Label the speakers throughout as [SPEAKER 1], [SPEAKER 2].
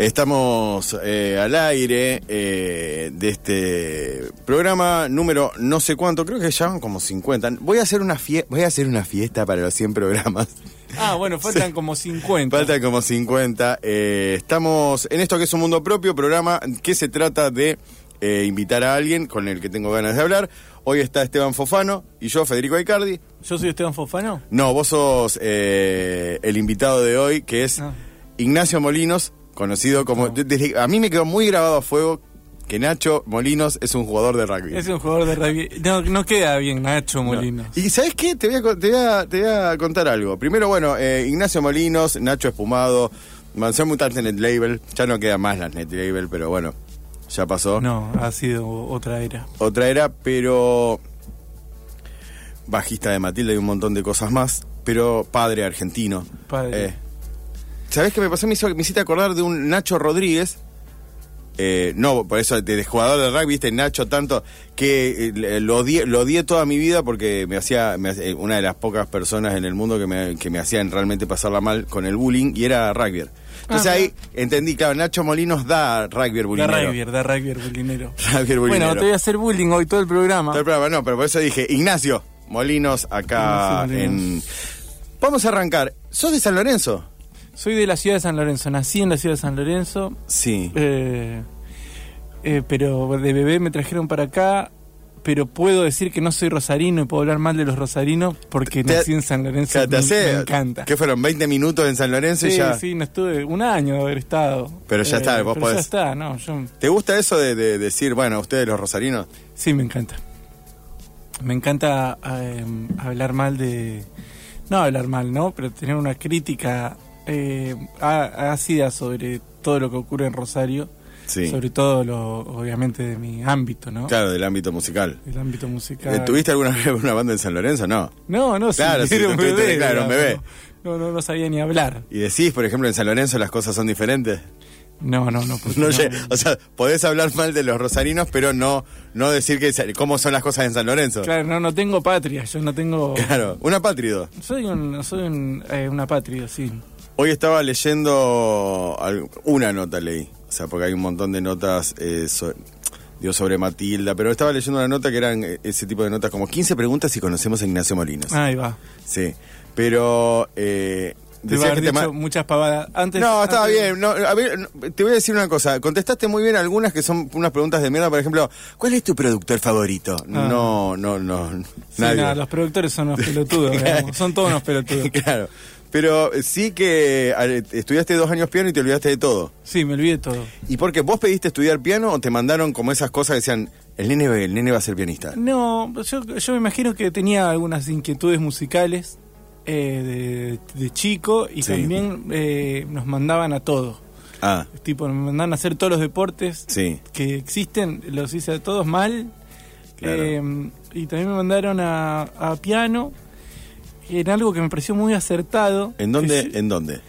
[SPEAKER 1] Estamos eh, al aire eh, de este programa número no sé cuánto, creo que ya van como 50. Voy a hacer una fie voy a hacer una fiesta para los 100 programas.
[SPEAKER 2] Ah, bueno, faltan como 50.
[SPEAKER 1] Faltan como 50. Eh, estamos en esto que es un mundo propio, programa que se trata de eh, invitar a alguien con el que tengo ganas de hablar. Hoy está Esteban Fofano y yo, Federico Aicardi.
[SPEAKER 2] ¿Yo soy Esteban Fofano?
[SPEAKER 1] No, vos sos el invitado de hoy, que es
[SPEAKER 2] Ah.
[SPEAKER 1] Ignacio Molinos, conocido como...
[SPEAKER 2] No.
[SPEAKER 1] de- desde- a mí me quedó muy grabado a fuego que Nacho Molinos es un jugador de rugby.
[SPEAKER 2] Es un jugador de rugby. No, no queda bien Nacho
[SPEAKER 1] No.
[SPEAKER 2] Molinos.
[SPEAKER 1] Y ¿sabes qué? Te voy a, te voy a- te voy a contar algo. Primero, bueno, eh, Ignacio Molinos, Nacho Espumado, Mansión Mutante Net Label. Ya no queda más las Net Label, pero bueno, ya pasó.
[SPEAKER 2] No, ha sido otra era.
[SPEAKER 1] Otra era, pero bajista de Matilda y un montón de cosas más, pero padre argentino.
[SPEAKER 2] Padre.
[SPEAKER 1] Eh, ¿Sabés qué me pasó? Me, hizo, me hiciste acordar de un Nacho Rodríguez. eh, no, por eso, de, de jugador de rugby, viste, Nacho tanto, que eh, lo odié, lo odié toda mi vida porque me hacía, me hacía- eh, una de las pocas personas en el mundo que me, que me hacían realmente pasarla mal con el bullying, y era rugby. Entonces
[SPEAKER 2] Ah,
[SPEAKER 1] ahí entendí, claro, Nacho Molinos da rugby
[SPEAKER 2] Da
[SPEAKER 1] bullying.
[SPEAKER 2] rugby, da rugby bullinero.
[SPEAKER 1] Rugby
[SPEAKER 2] Bueno, te voy a hacer bullying hoy todo el programa.
[SPEAKER 1] Todo el programa, no, pero por eso dije, Ignacio Molinos, acá
[SPEAKER 2] Ignacio
[SPEAKER 1] en... Vamos a arrancar. ¿Sos de San Lorenzo?
[SPEAKER 2] Soy de la ciudad de San Lorenzo. Nací en la ciudad de San Lorenzo.
[SPEAKER 1] Sí.
[SPEAKER 2] eh, eh, pero de bebé me trajeron para acá. Pero puedo decir que no soy rosarino y puedo hablar mal de los rosarinos porque
[SPEAKER 1] Te-
[SPEAKER 2] nací en San Lorenzo.
[SPEAKER 1] Te
[SPEAKER 2] me,
[SPEAKER 1] hace-
[SPEAKER 2] me encanta.
[SPEAKER 1] ¿Qué fueron? ¿20 minutos en San Lorenzo y
[SPEAKER 2] Sí,
[SPEAKER 1] ya?
[SPEAKER 2] sí, no estuve un año de haber estado. Eh,
[SPEAKER 1] Pero ya está, vos
[SPEAKER 2] pero
[SPEAKER 1] podés-
[SPEAKER 2] Ya está, no, yo
[SPEAKER 1] ¿Te gusta eso de, de decir, bueno, ustedes los rosarinos?
[SPEAKER 2] Sí, me encanta. Me encanta eh, hablar mal de... No hablar mal, ¿no? Pero tener una crítica eh, ácida sobre todo lo que ocurre en Rosario.
[SPEAKER 1] Sí.
[SPEAKER 2] Sobre todo, lo, obviamente, de mi ámbito, ¿no?
[SPEAKER 1] Claro, del ámbito musical.
[SPEAKER 2] El ámbito musical.
[SPEAKER 1] Eh, ¿Tuviste alguna vez una banda en San Lorenzo? No.
[SPEAKER 2] No, no,
[SPEAKER 1] Claro,
[SPEAKER 2] sí, era un bebé.
[SPEAKER 1] claro, un bebé.
[SPEAKER 2] No, no, no sabía ni hablar.
[SPEAKER 1] ¿Y decís, por ejemplo, en San Lorenzo las cosas son diferentes?
[SPEAKER 2] No, no, no.
[SPEAKER 1] No, o sea, podés hablar mal de los rosarinos, pero no, no decir que cómo son las cosas en San Lorenzo.
[SPEAKER 2] Claro, no, no tengo patria. Yo no tengo...
[SPEAKER 1] Claro, un apátrido.
[SPEAKER 2] Soy un, soy un, eh, una patria, sí.
[SPEAKER 1] Hoy estaba leyendo una nota leí, o sea, porque hay un montón de notas eh, so- digo, sobre Matilda, pero estaba leyendo una nota que eran eh, ese tipo de notas como 15 preguntas si conocemos a Ignacio Molinos.
[SPEAKER 2] Ahí va.
[SPEAKER 1] Sí, pero eh,
[SPEAKER 2] Te
[SPEAKER 1] decía que te
[SPEAKER 2] dicho muchas pavadas. Antes,
[SPEAKER 1] No, estaba
[SPEAKER 2] antes-
[SPEAKER 1] bien. No, a ver, no, te voy a decir una cosa. Contestaste muy bien algunas que son unas preguntas de mierda. Por ejemplo, ¿cuál es tu productor favorito? No, no, no.
[SPEAKER 2] Ah. Sí,
[SPEAKER 1] nadie.
[SPEAKER 2] nada, los productores son unos pelotudos, son todos unos pelotudos.
[SPEAKER 1] claro. Pero sí que estudiaste dos años piano y te olvidaste de todo.
[SPEAKER 2] Sí, me olvidé todo.
[SPEAKER 1] ¿Y por qué? ¿Vos pediste estudiar piano o te mandaron como esas cosas que decían, el nene, el nene va a ser pianista?
[SPEAKER 2] No, yo, yo me imagino que tenía algunas inquietudes musicales eh, de, de chico y
[SPEAKER 1] Sí.
[SPEAKER 2] también eh, nos mandaban a todo.
[SPEAKER 1] Ah,
[SPEAKER 2] Tipo, me mandaban a hacer todos los deportes
[SPEAKER 1] sí.
[SPEAKER 2] que existen, los hice a todos mal.
[SPEAKER 1] Claro.
[SPEAKER 2] Eh, y también me mandaron a, a piano en algo que me pareció muy acertado.
[SPEAKER 1] ¿En dónde? ¿En dónde?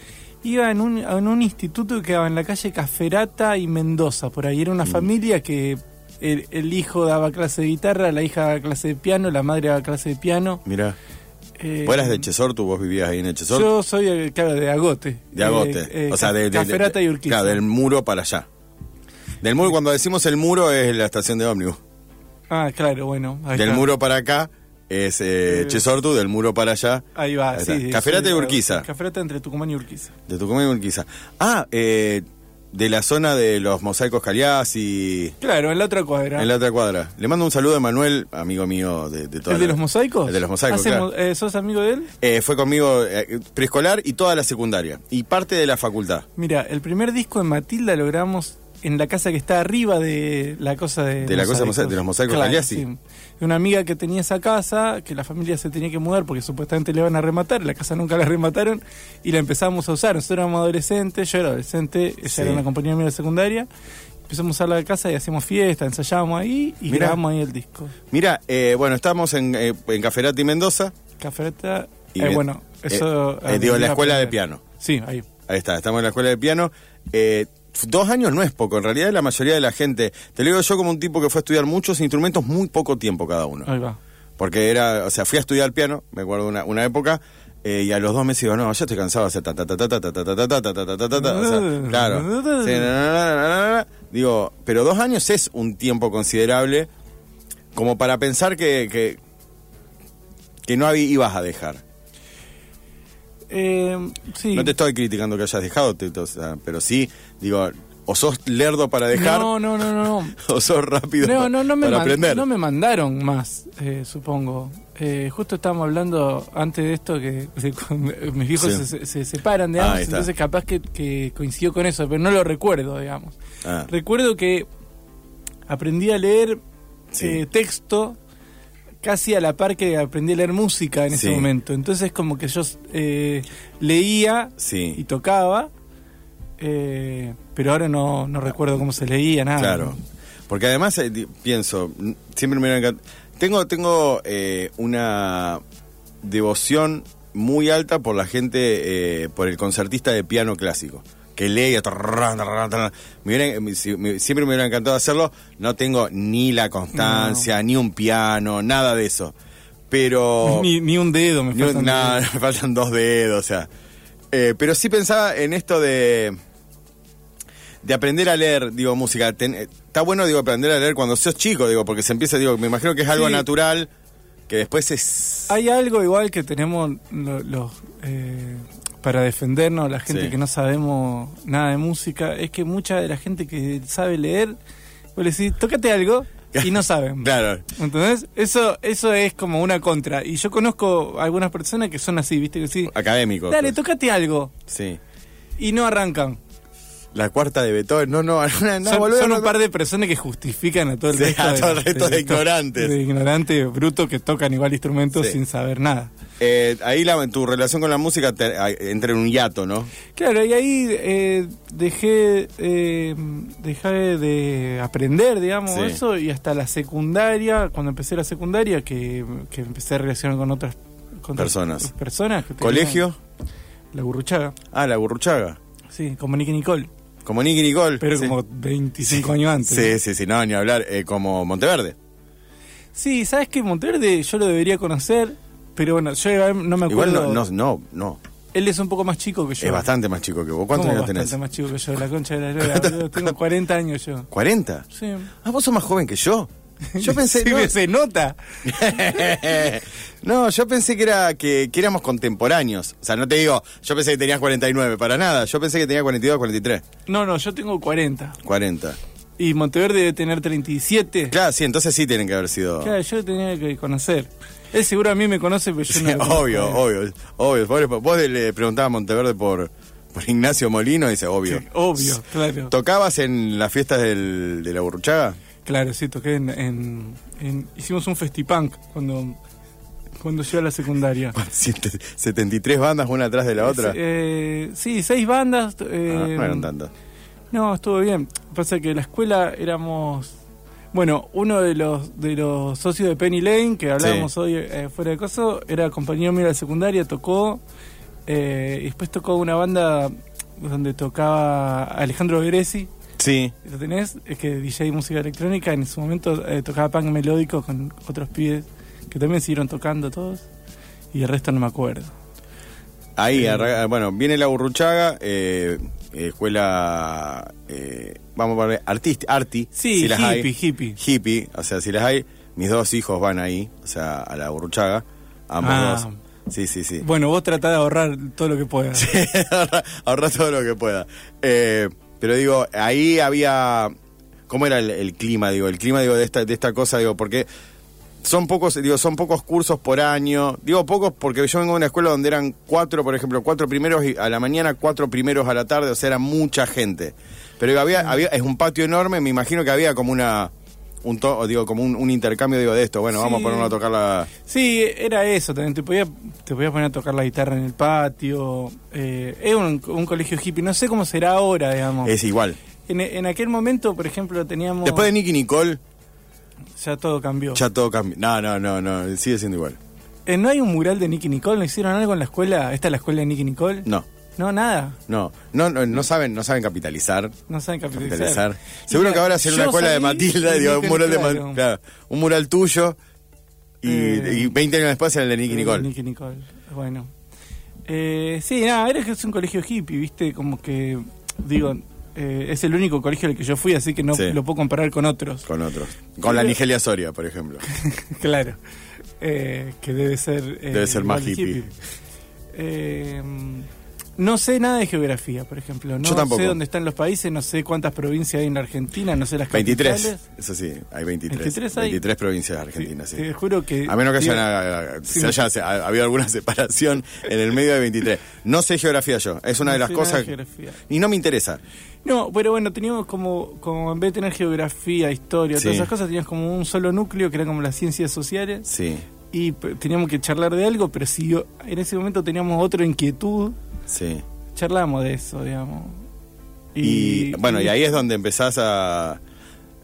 [SPEAKER 2] Iba en un, en un instituto que quedaba en la calle Caferata y Mendoza, por ahí. Era una
[SPEAKER 1] Mm.
[SPEAKER 2] familia que el, el hijo daba clase de guitarra, la hija daba clase de piano, la madre daba clase de piano.
[SPEAKER 1] Mira.
[SPEAKER 2] Eh,
[SPEAKER 1] ¿Vos eras de Chesor? ¿Tú vos vivías ahí en el?
[SPEAKER 2] Yo soy, eh, claro, de Agote.
[SPEAKER 1] de Agote.
[SPEAKER 2] Eh, eh,
[SPEAKER 1] o sea, de, de- de-
[SPEAKER 2] Caferata y Urquiza.
[SPEAKER 1] Claro, del muro para allá. Del muro, cuando decimos el muro, es la estación de ómnibus.
[SPEAKER 2] Ah, claro, bueno.
[SPEAKER 1] Del muro para acá es eh, Chesortu, del muro para allá.
[SPEAKER 2] Ahí va,
[SPEAKER 1] Ahí
[SPEAKER 2] sí.
[SPEAKER 1] Caferata y Urquiza.
[SPEAKER 2] Caferata entre Tucumán y Urquiza.
[SPEAKER 1] De Tucumán y Urquiza. Ah, eh, de la zona de los mosaicos Caliás y
[SPEAKER 2] Claro, en la otra cuadra.
[SPEAKER 1] en la otra cuadra. Le mando un saludo a Manuel, amigo mío de, de toda
[SPEAKER 2] ¿El de los mosaicos?
[SPEAKER 1] El de los mosaicos,
[SPEAKER 2] ¿Hacemos-
[SPEAKER 1] claro.
[SPEAKER 2] eh, ¿Sos amigo de él?
[SPEAKER 1] Eh, fue conmigo eh, preescolar y toda la secundaria. Y parte de la facultad.
[SPEAKER 2] Mira, el primer disco de Matilda lo grabamos en la casa que está arriba de la cosa de...
[SPEAKER 1] De la cosa de los mosaicos Cagliasi.
[SPEAKER 2] sí. Una amiga que tenía esa casa, que la familia se tenía que mudar porque supuestamente le iban a rematar, la casa nunca la remataron, y la empezamos a usar. Nosotros éramos adolescentes, yo era adolescente, ella
[SPEAKER 1] Sí.
[SPEAKER 2] era una compañera mía de secundaria, empezamos a usar la casa y hacíamos fiesta, ensayábamos ahí y
[SPEAKER 1] Mirá.
[SPEAKER 2] grabamos ahí el disco.
[SPEAKER 1] Mira, eh, bueno, estamos en, eh, en Caferati Mendoza.
[SPEAKER 2] Cafereta,
[SPEAKER 1] Y
[SPEAKER 2] eh, bueno, eso...
[SPEAKER 1] eh, eh, digo, en la escuela de piano.
[SPEAKER 2] Sí, ahí.
[SPEAKER 1] Ahí está, estamos en la escuela de piano. Eh, dos años no es poco, en realidad la mayoría de la gente, te lo digo yo como un tipo que fue a estudiar muchos instrumentos, muy poco tiempo cada uno.
[SPEAKER 2] Ahí va.
[SPEAKER 1] Porque era, o sea, fui a estudiar piano, me acuerdo una, una época, eh, y a los dos meses digo, no, ya estoy cansado de hacer ta ta ta ta ta ta ta ta ta ta ta ta ta ta ta, o sea, claro. Sí, na, na, na, na, na, na. Digo, pero dos años es un tiempo considerable como para pensar que, que, que no ibas a dejar.
[SPEAKER 2] Eh, sí.
[SPEAKER 1] No te estoy criticando que hayas dejado, te- o sea, pero sí, digo, o sos lerdo para dejar,
[SPEAKER 2] No, no, no, no.
[SPEAKER 1] o sos rápido
[SPEAKER 2] No, no, no me,
[SPEAKER 1] para aprender.
[SPEAKER 2] no me mandaron más, eh, supongo. Eh, justo estábamos hablando antes de esto que de mis viejos
[SPEAKER 1] Sí.
[SPEAKER 2] se, se separan,
[SPEAKER 1] Ah,
[SPEAKER 2] digamos,
[SPEAKER 1] está.
[SPEAKER 2] entonces capaz que, que coincidió con eso, pero no lo recuerdo, digamos.
[SPEAKER 1] Ah,
[SPEAKER 2] Recuerdo que aprendí a leer
[SPEAKER 1] Sí.
[SPEAKER 2] eh, texto casi a la par que aprendí a leer música en ese
[SPEAKER 1] Sí.
[SPEAKER 2] momento. Entonces como que yo eh, leía y tocaba, eh, pero ahora no, no recuerdo cómo se leía, nada.
[SPEAKER 1] claro. Porque además eh, pienso, siempre me. Tengo, tengo eh, una devoción muy alta por la gente, eh, por el concertista de piano clásico. Que tarrán. Me hubiera- siempre me hubiera encantado hacerlo. No tengo ni la constancia, ni un piano, nada de eso. Pero.
[SPEAKER 2] Ni, ni un dedo me
[SPEAKER 1] Ni un-
[SPEAKER 2] faltan
[SPEAKER 1] no, me faltan dos dedos, o sea. Eh, pero sí pensaba en esto de. De aprender a leer, digo, música. Ten- eh, está bueno, digo, aprender a leer cuando sos chico, digo, porque se empieza, digo, me imagino que es algo
[SPEAKER 2] Sí.
[SPEAKER 1] natural, que después es.
[SPEAKER 2] Hay algo igual que tenemos lo- los eh, para defendernos, la gente
[SPEAKER 1] Sí.
[SPEAKER 2] que no sabemos nada de música, es que mucha de la gente que sabe leer, vos le decís, tócate algo y no saben.
[SPEAKER 1] Claro.
[SPEAKER 2] Entonces, eso, eso es como una contra. Y yo conozco algunas personas que son así, viste, que sí,
[SPEAKER 1] Académico.
[SPEAKER 2] dale,
[SPEAKER 1] pues.
[SPEAKER 2] tócate algo.
[SPEAKER 1] Sí.
[SPEAKER 2] Y no arrancan.
[SPEAKER 1] La cuarta de Beethoven. No, no, no, no,
[SPEAKER 2] son
[SPEAKER 1] boludo,
[SPEAKER 2] son
[SPEAKER 1] no,
[SPEAKER 2] un par de personas que justifican a todo el
[SPEAKER 1] Sí,
[SPEAKER 2] resto,
[SPEAKER 1] a todo el resto de ignorantes.
[SPEAKER 2] De ignorantes brutos que tocan igual instrumentos
[SPEAKER 1] Sí.
[SPEAKER 2] sin saber nada.
[SPEAKER 1] Eh, ahí la, tu relación con la música te- ahí entra en un hiato, ¿no?
[SPEAKER 2] Claro, y ahí eh, dejé, eh, dejé de aprender, digamos,
[SPEAKER 1] Sí.
[SPEAKER 2] eso, y hasta la secundaria, cuando empecé la secundaria, que, que empecé a relacionar con otras, con
[SPEAKER 1] Personas.
[SPEAKER 2] personas que
[SPEAKER 1] ¿Colegio?
[SPEAKER 2] La Burruchaga,
[SPEAKER 1] Ah, la Burruchaga.
[SPEAKER 2] sí, como Nicky Nicole,
[SPEAKER 1] Como Nicky Nicole.
[SPEAKER 2] pero
[SPEAKER 1] sí.
[SPEAKER 2] como 25 años antes.
[SPEAKER 1] Sí, sí, sí, no, ni hablar. Eh, como Monteverde.
[SPEAKER 2] Sí, ¿sabes qué? Monteverde yo lo debería conocer, pero bueno, yo igual no me
[SPEAKER 1] Igual
[SPEAKER 2] acuerdo.
[SPEAKER 1] no, no, no, no.
[SPEAKER 2] Él es un poco más chico que yo.
[SPEAKER 1] Es bastante más chico que vos. ¿Cuántos
[SPEAKER 2] ¿Cómo
[SPEAKER 1] años
[SPEAKER 2] bastante
[SPEAKER 1] tenés?
[SPEAKER 2] más chico que yo, la concha de la lora? Tengo 40 años yo.
[SPEAKER 1] ¿40?
[SPEAKER 2] Sí.
[SPEAKER 1] Ah, vos sos más joven que yo. Yo pensé,
[SPEAKER 2] Sí,
[SPEAKER 1] no,
[SPEAKER 2] se nota.
[SPEAKER 1] no, yo pensé que era que, que éramos contemporáneos. O sea, no te digo, yo pensé que tenías 49, para nada. Yo pensé que tenía 42, 43,
[SPEAKER 2] No, no, yo tengo 40.
[SPEAKER 1] 40.
[SPEAKER 2] Y Monteverde debe tener 37.
[SPEAKER 1] Claro, sí, entonces sí tienen que haber sido.
[SPEAKER 2] Claro, yo tenía que conocer. Él seguro a mí me conoce, pero yo
[SPEAKER 1] Sí,
[SPEAKER 2] no
[SPEAKER 1] obvio, obvio, obvio. Vos, le- vos le preguntabas a Monteverde por, por Ignacio Molino y dice, obvio.
[SPEAKER 2] Sí, obvio, claro.
[SPEAKER 1] ¿Tocabas en las fiestas del, de la Burruchaga?
[SPEAKER 2] Claro, sí, toqué en, en- en- Hicimos un festipunk cuando, cuando llegué a la secundaria.
[SPEAKER 1] 73 bandas una atrás de la otra.
[SPEAKER 2] Eh, sí, seis bandas. eh,
[SPEAKER 1] Ah, no eran tantas.
[SPEAKER 2] No, estuvo bien. Pasa que la escuela éramos. Bueno, uno de los de los socios de Penny Lane, que hablábamos
[SPEAKER 1] Sí.
[SPEAKER 2] hoy eh, fuera de coso, era compañero mío de la secundaria, tocó. eh, y después tocó una banda donde tocaba Alejandro Gresi.
[SPEAKER 1] Sí.
[SPEAKER 2] ¿Lo tenés? Es que DJ de música electrónica. En su momento eh, tocaba punk melódico con otros pibes que también siguieron tocando todos. Y el resto no me acuerdo.
[SPEAKER 1] Ahí,
[SPEAKER 2] Eh.
[SPEAKER 1] bueno, viene la Burruchaga, eh, escuela, eh, vamos a poner, artist, arti,
[SPEAKER 2] Sí,
[SPEAKER 1] si las
[SPEAKER 2] hippie,
[SPEAKER 1] hay.
[SPEAKER 2] hippie.
[SPEAKER 1] Hippie, o sea, si las hay. mis dos hijos van ahí, o sea, a la Burruchaga, ambos
[SPEAKER 2] Ah.
[SPEAKER 1] dos. Sí, sí, sí.
[SPEAKER 2] Bueno, vos tratá de ahorrar todo lo que puedas.
[SPEAKER 1] ahorra, ahorra todo lo que pueda. Eh, pero digo, ahí había. ¿Cómo era el, clima? Digo, el clima digo, de esta, de esta cosa, digo, porque son pocos, digo, son pocos cursos por año. Digo pocos porque yo vengo de una escuela donde eran cuatro, por ejemplo, cuatro primeros a la mañana, cuatro primeros a la tarde, o sea, era mucha gente. Pero había, había, es un patio enorme, me imagino que había como una. Un to- digo, como un, un intercambio digo, de esto. Bueno, vamos a ponernos a tocar la.
[SPEAKER 2] Sí, era eso, también te podías te podías poner a tocar la guitarra en el patio. Eh, es un, un colegio hippie, no sé cómo será ahora, digamos.
[SPEAKER 1] Es igual.
[SPEAKER 2] En, en aquel momento, por ejemplo, teníamos...
[SPEAKER 1] Después de Nicky Nicole,
[SPEAKER 2] Ya todo cambió.
[SPEAKER 1] ya todo cambió. No, no, no, no, sigue siendo igual.
[SPEAKER 2] Eh, ¿No hay un mural de Nicky Nicole? ¿No hicieron algo en la escuela? ¿Esta es la escuela de Nicky Nicole?
[SPEAKER 1] No.
[SPEAKER 2] No, nada.
[SPEAKER 1] No, no, no, no saben, no saben capitalizar.
[SPEAKER 2] No saben capitalizar.
[SPEAKER 1] capitalizar. Seguro
[SPEAKER 2] Mira,
[SPEAKER 1] que ahora hacer una escuela de Matilda, digo, un mural de
[SPEAKER 2] claro,
[SPEAKER 1] un mural tuyo y,
[SPEAKER 2] Eh,
[SPEAKER 1] y 20 años después era el de Nicky Nicole.
[SPEAKER 2] Nicky Nicole. Bueno. Eh, sí, nada, era que es un colegio hippie, ¿viste? Como que, digo, eh, es el único colegio al que yo fui, así que no
[SPEAKER 1] Sí.
[SPEAKER 2] lo puedo comparar con otros.
[SPEAKER 1] Con otros. Con la Nigelia Soria, por ejemplo.
[SPEAKER 2] claro. Eh, que debe ser... eh,
[SPEAKER 1] Debe ser más
[SPEAKER 2] de
[SPEAKER 1] hippie.
[SPEAKER 2] No sé nada de geografía, por ejemplo. No
[SPEAKER 1] Yo tampoco.
[SPEAKER 2] sé dónde están los países, no sé cuántas provincias hay en la Argentina, no sé las
[SPEAKER 1] 23,
[SPEAKER 2] capitales.
[SPEAKER 1] eso sí, hay 23.
[SPEAKER 2] 23 hay.
[SPEAKER 1] 23 provincias argentinas, sí.
[SPEAKER 2] Te juro que...
[SPEAKER 1] A menos que
[SPEAKER 2] digo,
[SPEAKER 1] haya,
[SPEAKER 2] sí,
[SPEAKER 1] se haya se- habido alguna separación en el medio de 23. No sé geografía yo, es una
[SPEAKER 2] no
[SPEAKER 1] de las
[SPEAKER 2] de
[SPEAKER 1] cosas...
[SPEAKER 2] geografía.
[SPEAKER 1] Y no me interesa.
[SPEAKER 2] No, pero bueno, teníamos como, como en vez de tener geografía, historia,
[SPEAKER 1] Sí.
[SPEAKER 2] todas esas cosas, teníamos como un solo núcleo que era como las ciencias sociales
[SPEAKER 1] Sí,
[SPEAKER 2] y teníamos que charlar de algo, pero si yo- en ese momento teníamos otra inquietud,
[SPEAKER 1] sí.
[SPEAKER 2] charlamos de eso, digamos.
[SPEAKER 1] Y, bueno, y ahí es donde empezás a...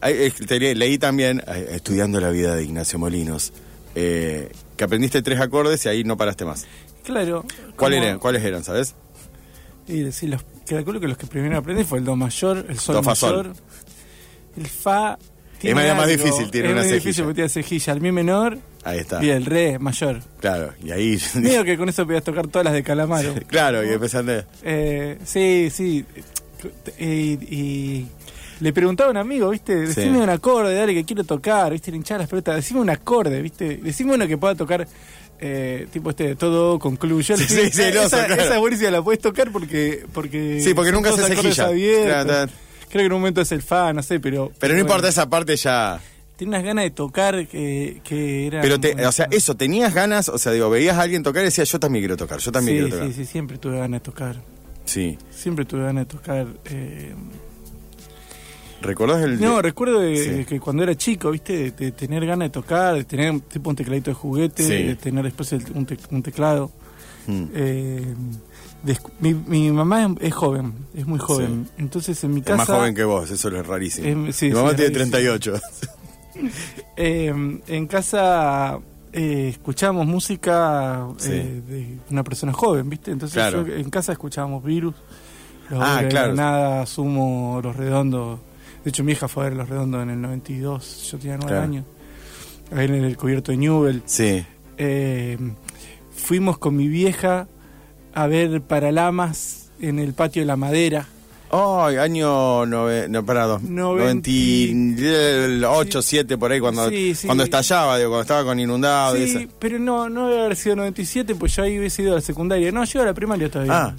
[SPEAKER 1] leí también, estudiando la vida de Ignacio Molinos, eh, que aprendiste tres acordes y ahí no paraste más.
[SPEAKER 2] Claro.
[SPEAKER 1] ¿Cuál
[SPEAKER 2] como-
[SPEAKER 1] eran, ¿Cuáles eran, sabes?
[SPEAKER 2] Y decir, los, calculo que los que primero aprendí fue el do mayor, el sol
[SPEAKER 1] Do, fa, sol.
[SPEAKER 2] mayor, el fa.
[SPEAKER 1] Es más- más difícil, tiene
[SPEAKER 2] es
[SPEAKER 1] una
[SPEAKER 2] muy
[SPEAKER 1] cejilla.
[SPEAKER 2] difícil porque tiene cejilla, el mi menor
[SPEAKER 1] Ahí está.
[SPEAKER 2] y el re mayor.
[SPEAKER 1] Claro, y ahí...
[SPEAKER 2] Digo que con eso podías tocar todas las de Calamaro.
[SPEAKER 1] claro, y empezaste...
[SPEAKER 2] Eh, sí, sí. Eh, y, y le preguntaba a un amigo, ¿viste? Decime
[SPEAKER 1] Sí.
[SPEAKER 2] un acorde, dale que quiero tocar, ¿viste? Le hinchaba las pelotas. Decime un acorde, ¿viste? Decime uno que pueda tocar. eh, tipo este todo concluyo
[SPEAKER 1] Sí, sí, sí, no,
[SPEAKER 2] esa,
[SPEAKER 1] claro.
[SPEAKER 2] esa buenísima la puedes tocar porque porque
[SPEAKER 1] Sí, porque nunca se cejilla. Claro,
[SPEAKER 2] creo que en un momento es el fa no sé pero
[SPEAKER 1] Pero no
[SPEAKER 2] bueno,
[SPEAKER 1] importa esa parte ya...
[SPEAKER 2] unas ganas de tocar que, que era
[SPEAKER 1] Pero, te, o sea, eso, ¿tenías ganas? O sea, digo, veías a alguien tocar y decías, yo también quiero tocar, yo también
[SPEAKER 2] sí,
[SPEAKER 1] quiero tocar.
[SPEAKER 2] sí, sí, siempre tuve ganas de tocar
[SPEAKER 1] Sí.
[SPEAKER 2] siempre tuve ganas de tocar eh,
[SPEAKER 1] ¿Recordás el...?
[SPEAKER 2] No, recuerdo de-
[SPEAKER 1] Sí.
[SPEAKER 2] que cuando era chico, ¿viste? De, tener ganas de tocar, de tener tipo un tecladito de juguete,
[SPEAKER 1] Sí.
[SPEAKER 2] de tener después el- un, te- un teclado.
[SPEAKER 1] Mm.
[SPEAKER 2] Eh, de mi, mi mamá es, es joven, es muy joven. Entonces en mi
[SPEAKER 1] Es
[SPEAKER 2] casa.
[SPEAKER 1] más joven que vos, eso es rarísimo.
[SPEAKER 2] Es- sí,
[SPEAKER 1] Mi
[SPEAKER 2] sí,
[SPEAKER 1] mamá
[SPEAKER 2] es
[SPEAKER 1] tiene
[SPEAKER 2] rarísimo.
[SPEAKER 1] 38.
[SPEAKER 2] eh, en casa eh, escuchábamos música
[SPEAKER 1] Sí.
[SPEAKER 2] eh, de una persona joven, ¿viste? Entonces
[SPEAKER 1] Claro.
[SPEAKER 2] yo en casa escuchábamos Virus, Los
[SPEAKER 1] Ah, claro.
[SPEAKER 2] Granada, Sumo, Los Redondos. De hecho, mi hija fue a ver Los Redondos en el 92, yo tenía nueve
[SPEAKER 1] Claro.
[SPEAKER 2] años. Ahí en el cubierto de Newell.
[SPEAKER 1] Sí.
[SPEAKER 2] Eh, fuimos con mi vieja a ver Paralamas en el patio de la madera.
[SPEAKER 1] Ay, año nove, no, pará, dos-
[SPEAKER 2] Noventi-
[SPEAKER 1] 98, 7 por ahí, cuando,
[SPEAKER 2] Sí, sí.
[SPEAKER 1] cuando estallaba, digo, cuando estaba con inundado y
[SPEAKER 2] sí,
[SPEAKER 1] eso.
[SPEAKER 2] pero no, no debe haber sido 97, pues yo ahí hubiese ido a la secundaria. No, yo a la primaria todavía.
[SPEAKER 1] Ah,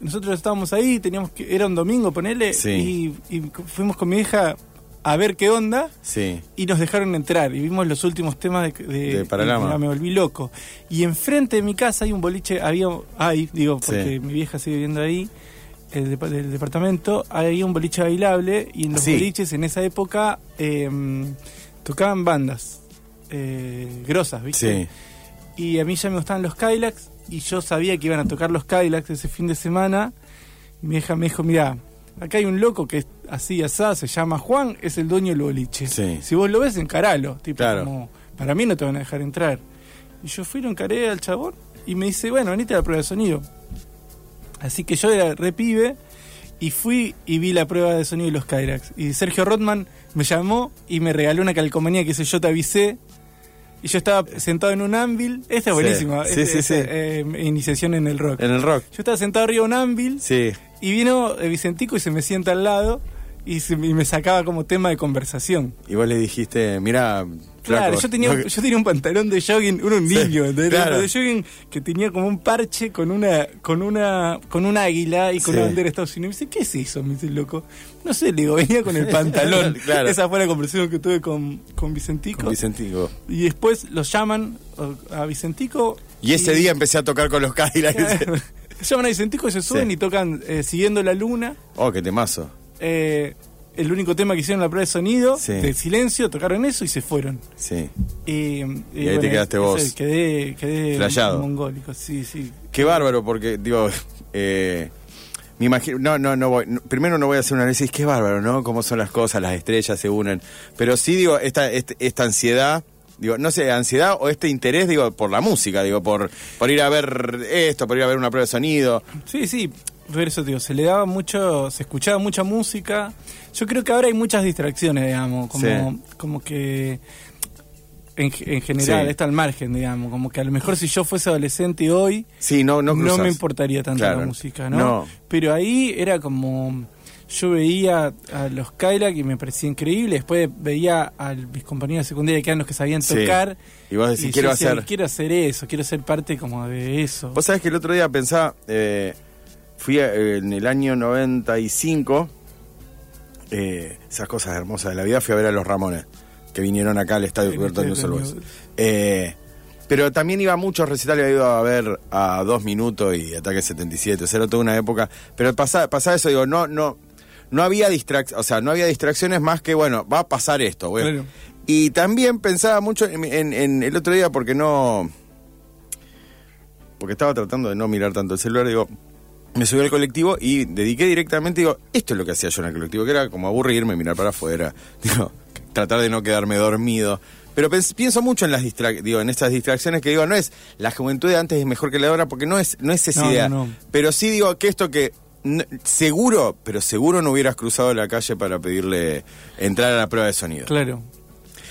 [SPEAKER 2] Nosotros estábamos ahí, teníamos que, era un domingo, ponele,
[SPEAKER 1] Sí.
[SPEAKER 2] y, y fuimos con mi hija a ver qué onda.
[SPEAKER 1] sí.
[SPEAKER 2] y nos dejaron entrar y vimos los últimos temas de, de,
[SPEAKER 1] De Paralama.
[SPEAKER 2] y me volví loco y enfrente de mi casa hay un boliche había hay digo porque
[SPEAKER 1] Sí.
[SPEAKER 2] mi vieja sigue viviendo ahí el del departamento hay un boliche bailable y en los
[SPEAKER 1] Sí.
[SPEAKER 2] boliches en esa época eh, tocaban bandas eh, grosas viste
[SPEAKER 1] Sí.
[SPEAKER 2] y a mí ya me gustaban los Kylax y yo sabía que iban a tocar los Kylax ese fin de semana. Y mi hija me dijo, mira, acá hay un loco que es así, asá, se llama Juan, es el dueño del boliche.
[SPEAKER 1] Sí.
[SPEAKER 2] Si vos lo ves, encaralo. Tipo,
[SPEAKER 1] Claro.
[SPEAKER 2] como, para mí no te van a dejar entrar. Y yo fui, lo encaré al chabón y me dice, bueno, venite a la prueba de sonido. Así que yo era re pibe y fui y vi la prueba de sonido de los Kylax. Y Sergio Rotman me llamó y me regaló una calcomanía que dice Yo te avisé. Y yo estaba sentado en un ámbil. Esta es buenísima.
[SPEAKER 1] Sí,
[SPEAKER 2] es-
[SPEAKER 1] sí, sí.
[SPEAKER 2] eh, iniciación en el rock.
[SPEAKER 1] En el rock.
[SPEAKER 2] Yo estaba sentado arriba de un ámbil
[SPEAKER 1] Sí.
[SPEAKER 2] y vino eh, Vicentico y se me sienta al lado. y, se- y me sacaba como tema de conversación.
[SPEAKER 1] Y vos le dijiste, mira,
[SPEAKER 2] Claro, yo tenía, yo tenía un pantalón de jogging, uno un
[SPEAKER 1] Sí,
[SPEAKER 2] niño, ¿entendés?
[SPEAKER 1] claro.
[SPEAKER 2] de jogging que tenía como un parche con una, con una, con un águila y con
[SPEAKER 1] Sí.
[SPEAKER 2] una bandera de Estados Unidos. Me dice, ¿qué es eso? Me dice loco. No sé, le digo, venía con el pantalón.
[SPEAKER 1] Claro.
[SPEAKER 2] Esa fue la conversación que tuve con, con Vicentico.
[SPEAKER 1] Con Vicentico.
[SPEAKER 2] Y después los llaman o- a Vicentico.
[SPEAKER 1] Y ese día empecé a tocar con los Cadillacs.
[SPEAKER 2] llaman a Vicentico y se suben
[SPEAKER 1] Sí.
[SPEAKER 2] y tocan eh, Siguiendo la Luna.
[SPEAKER 1] oh, qué temazo.
[SPEAKER 2] Eh, el único tema que hicieron en la prueba de sonido,
[SPEAKER 1] Sí.
[SPEAKER 2] de silencio, tocaron eso y se fueron.
[SPEAKER 1] Sí.
[SPEAKER 2] Y,
[SPEAKER 1] Y ahí te quedaste vos.
[SPEAKER 2] Quedé, quedé
[SPEAKER 1] Flayado.
[SPEAKER 2] mongólico, sí, sí.
[SPEAKER 1] Qué bárbaro, porque, digo, eh, me imagino, no, no, no voy, primero no voy a hacer un análisis, qué bárbaro, ¿no? Cómo son las cosas, las estrellas se unen. Pero sí, digo, esta, este- esta ansiedad, digo, no sé, ansiedad o este interés, digo, por la música, digo, por, por ir a ver esto, por ir a ver una prueba de sonido.
[SPEAKER 2] Sí, sí, digo, se le daba mucho, se escuchaba mucha música. Yo creo que ahora hay muchas distracciones, digamos, como,
[SPEAKER 1] Sí.
[SPEAKER 2] como que en, en general
[SPEAKER 1] Sí.
[SPEAKER 2] está al margen, digamos, como que a lo mejor si yo fuese adolescente hoy,
[SPEAKER 1] Sí, no, no
[SPEAKER 2] no, me importaría tanto
[SPEAKER 1] Claro.
[SPEAKER 2] la música, ¿no?
[SPEAKER 1] No.
[SPEAKER 2] Pero ahí era como yo veía a los Cadillac y me parecía increíble, después veía a mis compañeros de secundaria que eran los que sabían
[SPEAKER 1] Sí.
[SPEAKER 2] tocar
[SPEAKER 1] Y vos decís,
[SPEAKER 2] yo
[SPEAKER 1] quiero hacer.
[SPEAKER 2] quiero hacer eso, quiero ser parte como de eso.
[SPEAKER 1] Vos sabés que el otro día pensaba, eh, fui a- en el año 95, eh, esas cosas hermosas de la vida, fui a ver a los Ramones, que vinieron acá al estadio cubierto de. Boys. Eh, pero también iba a muchos recitales, he ido a ver a Dos Minutos y Ataque 77, o sea, era toda una época. Pero pasaba, pasaba eso, digo, no, no, no había distrac o sea, no había distracciones más que, bueno, va a pasar esto.
[SPEAKER 2] Claro.
[SPEAKER 1] Y también pensaba mucho en, en- en el otro día porque no porque estaba tratando de no mirar tanto el celular, digo, me subí al colectivo y dediqué directamente, digo, esto es lo que hacía yo en el colectivo, que era como aburrirme, mirar para afuera, digo, tratar de no quedarme dormido. Pero pienso mucho en las digo, en estas distracciones que digo, no es la juventud de antes es mejor que la de ahora, porque no es, no es esa
[SPEAKER 2] No,
[SPEAKER 1] idea.
[SPEAKER 2] no, no.
[SPEAKER 1] Pero sí digo que esto que seguro, pero seguro no hubieras cruzado la calle para pedirle entrar a la prueba de sonido.
[SPEAKER 2] Claro.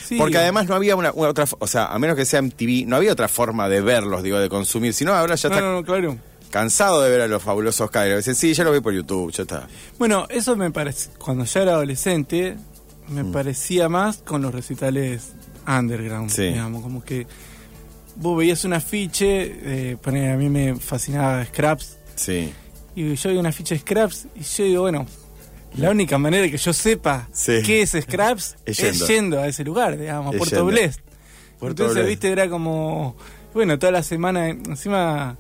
[SPEAKER 2] Sí,
[SPEAKER 1] Porque además no había una, una otra, o sea, a menos que sea MTV, no había otra forma de verlos, digo, de consumir. Si no, ahora ya está
[SPEAKER 2] no, no, claro.
[SPEAKER 1] Cansado de ver a los fabulosos Cadillacs. Dicen, sí, ya lo vi por YouTube, ya está.
[SPEAKER 2] Bueno, eso me parece, cuando ya era adolescente, me parecía más con los recitales underground,
[SPEAKER 1] Sí.
[SPEAKER 2] digamos, como que vos veías un afiche, eh, a mí me fascinaba Scraps,
[SPEAKER 1] Sí.
[SPEAKER 2] y yo vi un afiche de Scraps, y yo digo, bueno, la única manera de que yo sepa
[SPEAKER 1] Sí.
[SPEAKER 2] qué es Scraps
[SPEAKER 1] Es
[SPEAKER 2] es,
[SPEAKER 1] yendo.
[SPEAKER 2] a ese lugar, digamos, a Puerto. Blest. Entonces,
[SPEAKER 1] Blest.
[SPEAKER 2] viste, era como, bueno, toda la semana, encima,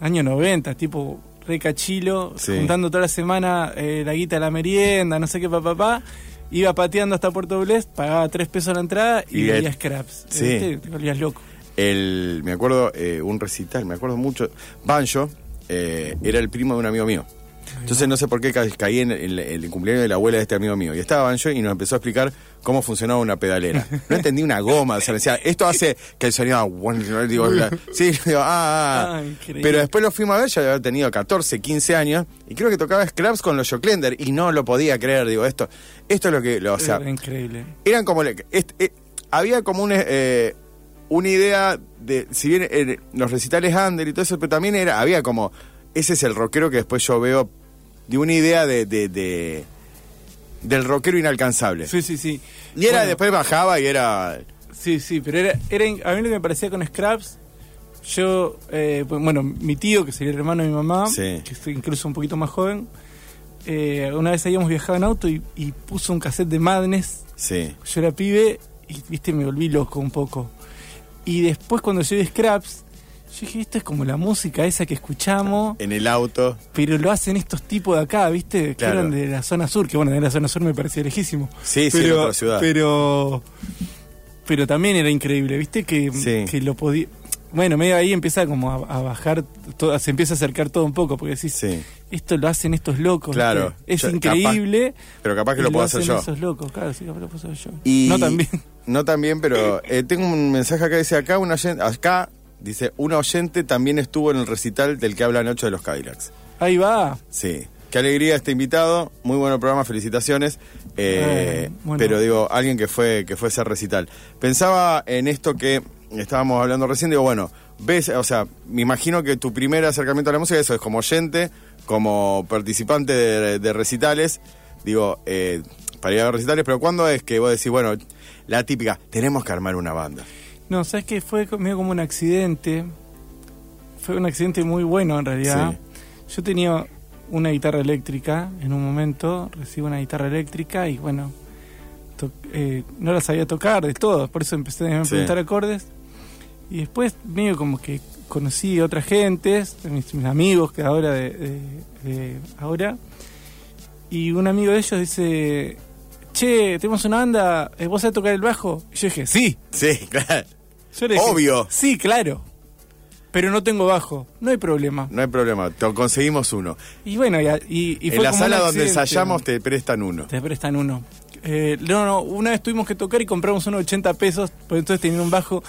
[SPEAKER 2] año 90, tipo re cachilo,
[SPEAKER 1] Sí.
[SPEAKER 2] juntando toda la semana eh, la guita la merienda, no sé qué, papá, papá. Iba pateando hasta Puerto Blest, pagaba tres pesos la entrada y,
[SPEAKER 1] Y
[SPEAKER 2] veía
[SPEAKER 1] el-
[SPEAKER 2] scraps.
[SPEAKER 1] Sí.
[SPEAKER 2] ¿viste? Te volvías loco.
[SPEAKER 1] El, me acuerdo, eh, un recital, me acuerdo mucho. Banjo eh, era el primo de un amigo mío. Entonces no sé por qué ca- caí en el, el cumpleaños de la abuela de este amigo mío. Y estaba Banjo y nos empezó a explicar cómo funcionaba una pedalera. No entendí una goma. O sea, me decía, esto hace que el sonido... Digo, sí, digo, ah, ah, ah.
[SPEAKER 2] Ah.
[SPEAKER 1] Pero después lo fuimos a ver, ya había tenido 14, 15 años. Y creo que tocaba Scraps con los Joclender. Y no lo podía creer. Digo, esto, esto es lo que... lo- o sea,
[SPEAKER 2] Era increíble.
[SPEAKER 1] eran como eh, había como un, eh, una idea de si bien eh, los recitales under y todo eso pero también era había como ese es el rockero que después yo veo de una idea de, de- de- del rockero inalcanzable
[SPEAKER 2] Sí, sí, sí.
[SPEAKER 1] y era
[SPEAKER 2] Bueno,
[SPEAKER 1] después bajaba y era
[SPEAKER 2] Sí, sí, pero era, a mí lo que me parecía con Scraps, yo, eh, pues, bueno, mi tío, que sería el hermano de mi mamá,
[SPEAKER 1] Sí.
[SPEAKER 2] que es incluso un poquito más joven, eh, una vez habíamos viajado en auto y, y puso un cassette de Madness,
[SPEAKER 1] sí
[SPEAKER 2] yo era pibe y, viste, me volví loco un poco. Y después cuando yo vi Scraps, yo dije, esto es como la música esa que escuchamos,
[SPEAKER 1] en el auto
[SPEAKER 2] pero lo hacen estos tipos de acá, ¿viste? Que eran de la zona sur, que bueno, de la zona sur me parecía lejísimo.
[SPEAKER 1] Sí, sí, en
[SPEAKER 2] pero,
[SPEAKER 1] otra ciudad.
[SPEAKER 2] Pero, pero también era increíble, ¿viste? Que,
[SPEAKER 1] Sí.
[SPEAKER 2] que lo podía... Bueno, medio ahí empieza como a, a bajar, todo, se empieza a acercar todo un poco, porque decís,
[SPEAKER 1] sí
[SPEAKER 2] esto lo hacen estos locos.
[SPEAKER 1] Claro.
[SPEAKER 2] ¿viste? Es
[SPEAKER 1] Yo-
[SPEAKER 2] increíble.
[SPEAKER 1] pero capaz que lo puedo hacer
[SPEAKER 2] hacen
[SPEAKER 1] yo
[SPEAKER 2] esos locos, claro, sí, capaz lo puedo hacer yo.
[SPEAKER 1] Y
[SPEAKER 2] No también.
[SPEAKER 1] No también, pero eh, tengo un mensaje acá, dice acá, un oyente, acá, dice, un oyente también estuvo en el recital del que habla Nacho de los Cadillacs.
[SPEAKER 2] Ahí va.
[SPEAKER 1] Sí. Qué alegría este invitado, muy buen programa, felicitaciones. Eh,
[SPEAKER 2] Eh, bueno.
[SPEAKER 1] Pero digo, alguien que fue, que fue ese recital. Pensaba en esto que estábamos hablando recién, digo, bueno, ves, o sea, me imagino que tu primer acercamiento a la música, eso es como oyente, como participante de, de recitales, digo, eh, para ir a recitales, pero ¿cuándo es que vos decís, bueno, la típica, tenemos que armar una banda?
[SPEAKER 2] No, sabes que fue medio como un accidente. Fue un accidente muy bueno en realidad. Yo tenía una guitarra eléctrica en un momento, recibo una guitarra eléctrica y bueno, eh, no la sabía tocar de todo, por eso empecé a
[SPEAKER 1] Sí.
[SPEAKER 2] preguntar acordes. Y después medio como que conocí otras gentes, mis, mis amigos que ahora de, de- de ahora, y un amigo de ellos dice, che, tenemos una banda, eh, ¿vos sabés tocar el bajo? Y yo dije, sí.
[SPEAKER 1] Sí, claro.
[SPEAKER 2] Yo le dije,
[SPEAKER 1] Obvio.
[SPEAKER 2] Sí, claro. Pero no tengo bajo. No hay problema.
[SPEAKER 1] No hay problema, te conseguimos uno.
[SPEAKER 2] Y bueno, y, y- y
[SPEAKER 1] en
[SPEAKER 2] fue
[SPEAKER 1] la
[SPEAKER 2] como un
[SPEAKER 1] sala donde
[SPEAKER 2] accidente.
[SPEAKER 1] ensayamos te prestan uno.
[SPEAKER 2] Te prestan uno. Eh, no, no, una vez tuvimos que tocar y compramos unos 80 pesos, pues entonces tenía un bajo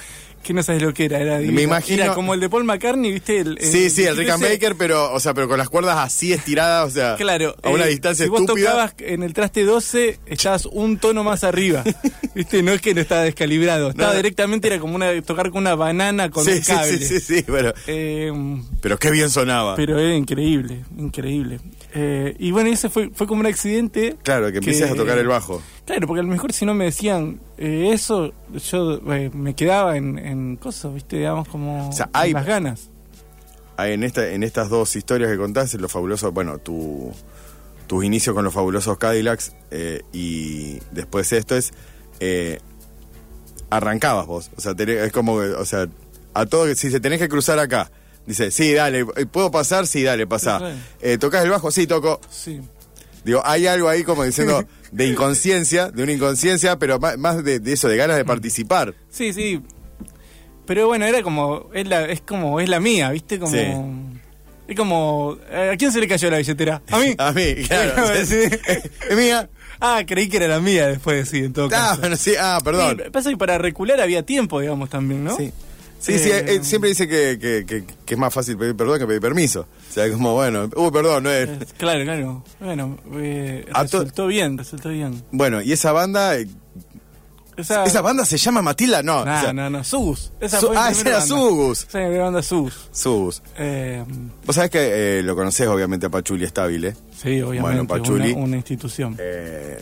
[SPEAKER 2] que no sabes lo que era. Era, divino.
[SPEAKER 1] imagino-
[SPEAKER 2] Era como el de Paul McCartney, ¿viste? El,
[SPEAKER 1] Sí, sí, el Rick and Baker, pero, o sea, pero con las cuerdas así estiradas, o sea,
[SPEAKER 2] Claro.
[SPEAKER 1] a una
[SPEAKER 2] eh,
[SPEAKER 1] distancia
[SPEAKER 2] si vos tocabas en el traste 12, estabas un tono más arriba. ¿Viste? No es que no estaba descalibrado. Estaba
[SPEAKER 1] No.
[SPEAKER 2] directamente, era como una tocar con una banana con
[SPEAKER 1] sí,
[SPEAKER 2] un
[SPEAKER 1] sí, sí, sí, sí, pero,
[SPEAKER 2] Eh,
[SPEAKER 1] pero qué bien sonaba.
[SPEAKER 2] Pero era increíble, increíble. Eh, y bueno, ese fue, fue como un accidente.
[SPEAKER 1] claro, que empieces a tocar el bajo.
[SPEAKER 2] Claro, porque a lo mejor si no me decían eh, eso, yo eh, me quedaba en, en cosas, ¿viste? Digamos, como
[SPEAKER 1] O sea,
[SPEAKER 2] en
[SPEAKER 1] hay-
[SPEAKER 2] las ganas.
[SPEAKER 1] Ah, En, esta, en estas dos historias que contaste, los fabulosos, bueno, tu, tus inicios con los fabulosos Cadillacs eh, y después esto es, arrancabas vos, o sea, tenés- es como, o sea, a todo, si se tenés que cruzar acá, dice, sí, dale, eh, ¿puedo pasar? Sí, dale, pasá. Eh, ¿Tocás el bajo? Sí, toco.
[SPEAKER 2] Sí.
[SPEAKER 1] Digo, hay algo ahí como diciendo de inconsciencia, de una inconsciencia, pero más de, de eso, de ganas de participar.
[SPEAKER 2] Sí, sí. Pero bueno, era como, es, la, es como, es la mía, ¿viste? Como...
[SPEAKER 1] Sí.
[SPEAKER 2] Es como, ¿a quién se le cayó la billetera? ¿A mí?
[SPEAKER 1] A mí, claro. Es mía.
[SPEAKER 2] Ah, creí que era la mía después, sí, en todo
[SPEAKER 1] Ah,
[SPEAKER 2] caso.
[SPEAKER 1] bueno, sí, ah, perdón.
[SPEAKER 2] Sí, pasa que para recular había tiempo, digamos, también, ¿no?
[SPEAKER 1] Sí. Sí, sí,
[SPEAKER 2] Eh,
[SPEAKER 1] él siempre dice que, que, que- que es más fácil pedir perdón que pedir permiso. O sea, como, bueno, uy, perdón, no es...
[SPEAKER 2] Claro, claro. Bueno, eh,
[SPEAKER 1] to-
[SPEAKER 2] resultó bien, resultó bien.
[SPEAKER 1] Bueno, y esa banda, eh,
[SPEAKER 2] Esa,
[SPEAKER 1] ¿esa banda se llama Matilda? No.
[SPEAKER 2] No,
[SPEAKER 1] o sea,
[SPEAKER 2] no, no, Sugus. Esa
[SPEAKER 1] Su-
[SPEAKER 2] fue mi
[SPEAKER 1] ah, esa era. Sugus.
[SPEAKER 2] Esa era mi banda Sugus.
[SPEAKER 1] Sus.
[SPEAKER 2] Eh,
[SPEAKER 1] Vos sabés que eh, lo conocés obviamente a Pachuli Estabile.
[SPEAKER 2] sí, obviamente.
[SPEAKER 1] Bueno, Pachuli.
[SPEAKER 2] Una, una institución.
[SPEAKER 1] Eh,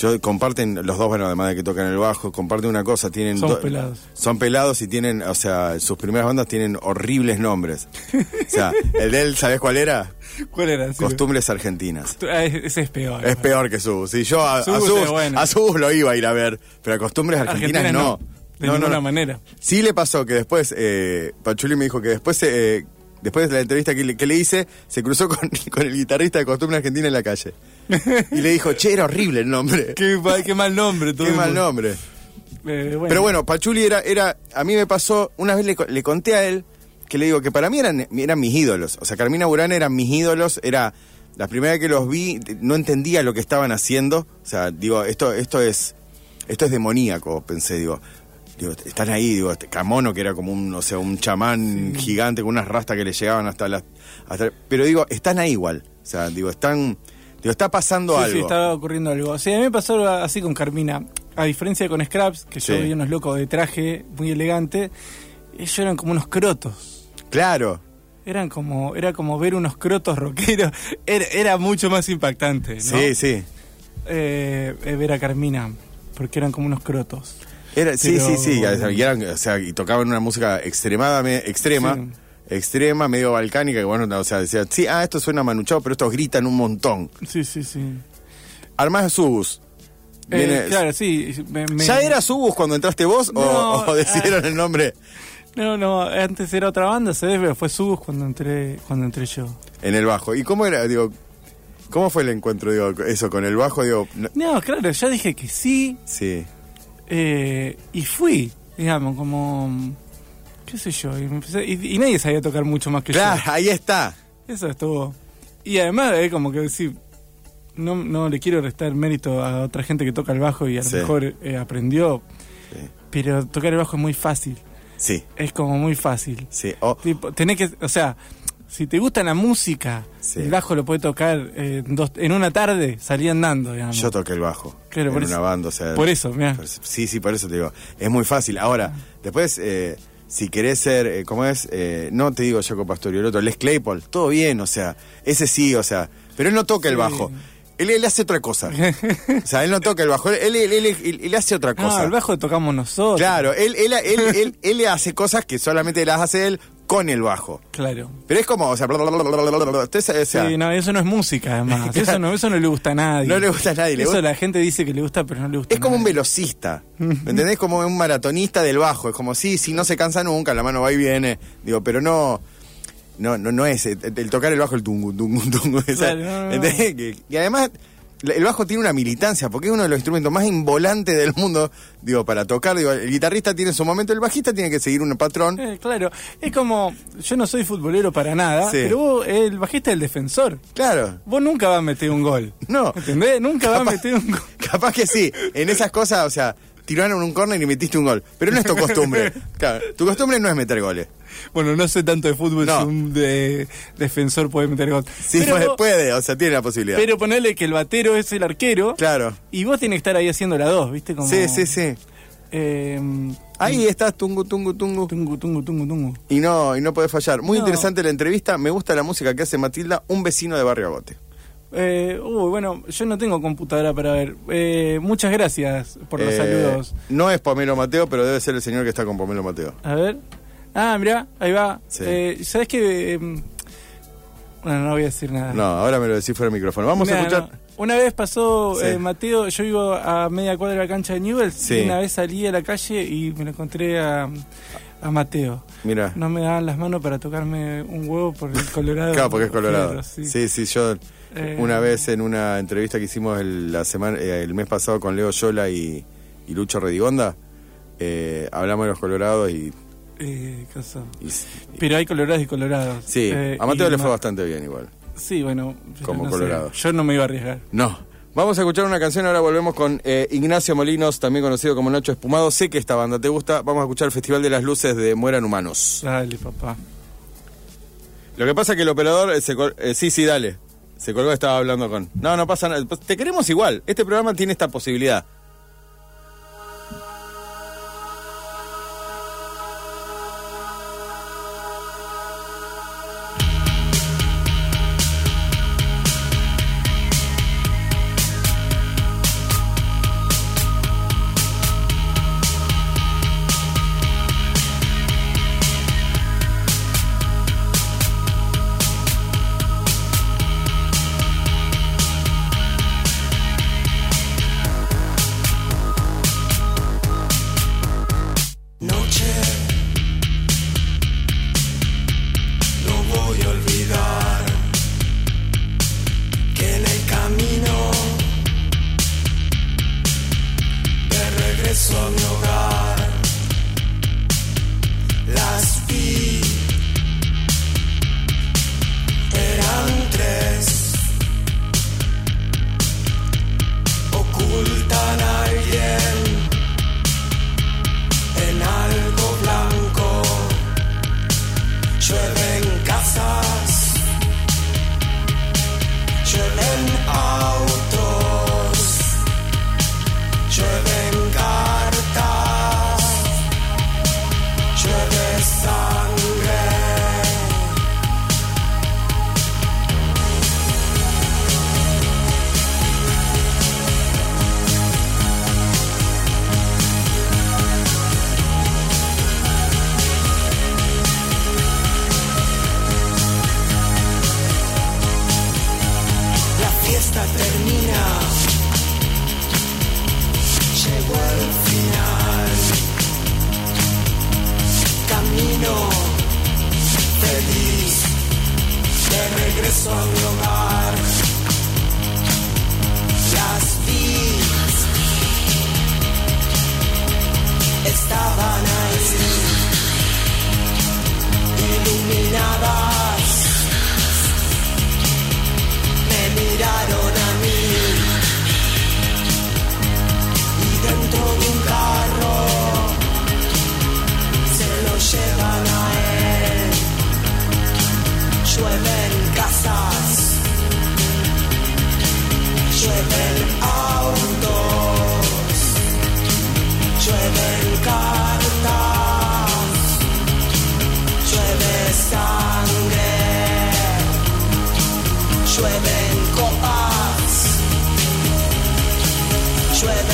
[SPEAKER 1] yo comparten, los dos, bueno, además de que tocan el bajo, comparten una cosa, tienen... Do-
[SPEAKER 2] pelados.
[SPEAKER 1] Son pelados y tienen, o sea, sus primeras bandas tienen horribles nombres. O sea, el de él, ¿sabés cuál era?
[SPEAKER 2] ¿Cuál era? Sí.
[SPEAKER 1] Costumbres Argentinas.
[SPEAKER 2] Ah, ese es peor.
[SPEAKER 1] Es peor que Subus. Sí, yo a,
[SPEAKER 2] bueno.
[SPEAKER 1] Subus lo iba a ir a ver, pero a costumbres argentinas
[SPEAKER 2] Argentina
[SPEAKER 1] no.
[SPEAKER 2] De ninguna manera.
[SPEAKER 1] Sí le pasó que después, eh, Pachuli me dijo que después, eh, después de la entrevista que le, que le hice, se cruzó con, con el guitarrista de Costumbre Argentina en la calle. Y le dijo, che, era horrible el nombre.
[SPEAKER 2] Qué, ma- qué mal nombre. todo
[SPEAKER 1] Qué mal nombre.
[SPEAKER 2] Eh, bueno.
[SPEAKER 1] Pero bueno, Pachuli era, era, a mí me pasó, una vez le, le conté a él que le digo que para mí eran, eran mis ídolos. O sea, Carmina Burana eran mis ídolos, era la primera vez que los vi, no entendía lo que estaban haciendo. O sea, digo, esto, esto es, esto es demoníaco, pensé, digo. Digo, están ahí, digo, este Camono, que era como un, o sea, un chamán gigante con unas rastas que le llegaban hasta las. Hasta, pero digo, están ahí igual. O sea, digo, están. Digo, está pasando
[SPEAKER 2] Sí,
[SPEAKER 1] algo.
[SPEAKER 2] sí, estaba ocurriendo algo. Sí, a mí me pasó así con Carmina. A diferencia de con Scraps, que yo
[SPEAKER 1] Sí.
[SPEAKER 2] vi unos locos de traje muy elegante, ellos eran como unos crotos.
[SPEAKER 1] Claro.
[SPEAKER 2] Eran como, era como ver unos crotos rockeros. Era, era mucho más impactante, ¿no?
[SPEAKER 1] Sí, sí.
[SPEAKER 2] Eh, eh, ver a Carmina, porque eran como unos crotos.
[SPEAKER 1] Era, sí,
[SPEAKER 2] Pero-
[SPEAKER 1] sí, sí, o sea, y, eran, o sea, y tocaban una música extremadamente extrema,
[SPEAKER 2] Sí.
[SPEAKER 1] Extrema, medio balcánica, que bueno, o sea, decía, sí, ah, esto suena manuchado, pero estos gritan un montón.
[SPEAKER 2] Sí, sí, sí.
[SPEAKER 1] Armás Subus.
[SPEAKER 2] Eh,
[SPEAKER 1] Viene-
[SPEAKER 2] claro, sí. me- me-
[SPEAKER 1] ¿Ya era Subus cuando entraste vos o-
[SPEAKER 2] No,
[SPEAKER 1] o, decidieron
[SPEAKER 2] ah.
[SPEAKER 1] el nombre
[SPEAKER 2] No, no, antes era otra banda, se debe, fue Subus cuando entré, cuando entré yo.
[SPEAKER 1] en el bajo? ¿Y cómo era, digo, cómo fue el encuentro, digo, eso, con el bajo, digo, no-
[SPEAKER 2] No, claro, ya dije que sí,
[SPEAKER 1] sí,
[SPEAKER 2] eh, y fui, digamos, como, qué sé yo, y, empecé- y- y nadie sabía tocar mucho más que
[SPEAKER 1] claro, ahí está.
[SPEAKER 2] yo. Eso estuvo. Y además, eh, como que decir, no, no le quiero restar mérito a otra gente que toca el bajo y a lo
[SPEAKER 1] Sí.
[SPEAKER 2] mejor eh, aprendió,
[SPEAKER 1] Sí,
[SPEAKER 2] pero tocar el bajo es muy fácil,
[SPEAKER 1] sí,
[SPEAKER 2] es como muy fácil.
[SPEAKER 1] sí. Oh,
[SPEAKER 2] Tipo, tenés que, o sea, si te gusta la música,
[SPEAKER 1] Sí.
[SPEAKER 2] el bajo lo puedes tocar eh, en, dos- en una tarde, salí andando, digamos.
[SPEAKER 1] yo toqué el bajo
[SPEAKER 2] Claro,
[SPEAKER 1] en
[SPEAKER 2] por
[SPEAKER 1] una
[SPEAKER 2] eso.
[SPEAKER 1] banda, o sea,
[SPEAKER 2] Por eso, mira.
[SPEAKER 1] Sí, sí, por eso te digo. Es muy fácil. Ahora, después, eh, si querés ser, eh, ¿cómo es? Eh, no te digo Jaco Pastorio, el otro, Les Claypool, todo bien, o sea, ese sí, o sea, pero él no toca el bajo. Él, él hace otra cosa. o sea, él no toca el bajo, él, él, él- él- él hace otra cosa.
[SPEAKER 2] el bajo tocamos nosotros.
[SPEAKER 1] Claro, él, él, él, él, él le hace cosas que solamente las hace él con el bajo.
[SPEAKER 2] Claro.
[SPEAKER 1] Pero es como, o sea, bla, bla, bla, bla, bla, bla, bla. Entonces, o sea,
[SPEAKER 2] Sí, no, eso no es música, además. Eso no, eso no le gusta a nadie.
[SPEAKER 1] No le gusta a nadie,
[SPEAKER 2] Eso
[SPEAKER 1] gusta-
[SPEAKER 2] la gente dice que le gusta, pero no le gusta
[SPEAKER 1] es como un velocista. ¿Me entendés? Como un maratonista del bajo. Es como, sí, sí, no se cansa nunca, la mano va y viene. Digo, pero no. No, no, no es el, el tocar el bajo el tungu, tungu, tungu.
[SPEAKER 2] Claro, no, no.
[SPEAKER 1] y además, el bajo tiene una militancia, porque es uno de los instrumentos más involantes del mundo, digo, para tocar. Digo, el guitarrista tiene su momento, el bajista tiene que seguir un patrón.
[SPEAKER 2] Eh, claro, es como, yo no soy futbolero para nada,
[SPEAKER 1] Sí.
[SPEAKER 2] pero vos, el bajista es el defensor.
[SPEAKER 1] Claro.
[SPEAKER 2] Vos nunca vas a meter un gol.
[SPEAKER 1] No.
[SPEAKER 2] ¿Entendés? Nunca vas a
[SPEAKER 1] Capaz-
[SPEAKER 2] meter un gol.
[SPEAKER 1] Capaz que sí, en esas cosas, o sea, tiraron un córner y metiste un gol. Pero no es tu costumbre. Claro, tu costumbre no es meter goles.
[SPEAKER 2] Bueno, no sé tanto de fútbol
[SPEAKER 1] No.
[SPEAKER 2] si un de- defensor puede meter gol.
[SPEAKER 1] Sí,
[SPEAKER 2] pero,
[SPEAKER 1] puede, puede, o sea, tiene la posibilidad.
[SPEAKER 2] pero ponerle que el batero es el arquero
[SPEAKER 1] claro.
[SPEAKER 2] y vos tenés que estar ahí haciendo la dos, ¿viste? Como,
[SPEAKER 1] Sí, sí, sí.
[SPEAKER 2] eh,
[SPEAKER 1] Ahí estás, tungu, tungu, tungu.
[SPEAKER 2] tungu, tungu, tungu, tungu.
[SPEAKER 1] Y no, y no podés fallar. Muy
[SPEAKER 2] No.
[SPEAKER 1] interesante la entrevista. Me gusta la música que hace Matilda, un vecino de Barrio Agote.
[SPEAKER 2] Eh, uy, bueno, yo no tengo computadora para ver. Eh, muchas gracias por los
[SPEAKER 1] Eh,
[SPEAKER 2] saludos.
[SPEAKER 1] No es Pomelo Mateo, pero debe ser el señor que está con Pomelo Mateo.
[SPEAKER 2] A ver. Ah, mirá, ahí va.
[SPEAKER 1] Sí.
[SPEAKER 2] Eh, ¿Sabes qué? Eh, bueno, no voy a decir nada.
[SPEAKER 1] No, ahora me lo decís fuera del micrófono. Vamos a escuchar.
[SPEAKER 2] no. Una vez pasó
[SPEAKER 1] Sí.
[SPEAKER 2] eh, Mateo, yo vivo a media cuadra de la cancha de Newell's
[SPEAKER 1] Sí.
[SPEAKER 2] y una vez salí a la calle y me lo encontré a, a Mateo.
[SPEAKER 1] Mira.
[SPEAKER 2] No me daban las manos para tocarme un huevo por el Colorado.
[SPEAKER 1] Claro, porque es colorado.
[SPEAKER 2] Sí,
[SPEAKER 1] sí, yo
[SPEAKER 2] Eh,
[SPEAKER 1] una vez en una entrevista que hicimos el, la semana, eh, el mes pasado con Leo Yola y, y Lucho Redigonda, eh, hablamos de los colorados y...
[SPEAKER 2] eh,
[SPEAKER 1] y-
[SPEAKER 2] Pero hay colorados y colorados.
[SPEAKER 1] sí,
[SPEAKER 2] Eh,
[SPEAKER 1] a Mateo le fue bastante bien igual.
[SPEAKER 2] Sí, bueno.
[SPEAKER 1] Como
[SPEAKER 2] no sé.
[SPEAKER 1] colorado.
[SPEAKER 2] Yo no me iba a arriesgar.
[SPEAKER 1] No. Vamos a escuchar una canción, ahora volvemos con eh, Ignacio Molinos, también conocido como Nacho Espumado. Sé que esta banda te gusta. Vamos a escuchar el Festival de las Luces de Mueran Humanos.
[SPEAKER 2] Dale, papá.
[SPEAKER 1] Lo que pasa es que el operador eh, se col- sí, sí, dale. Se colgó, estaba hablando con. No, no pasa nada. Te queremos igual. Este programa tiene esta posibilidad.
[SPEAKER 3] llueven copas, llueven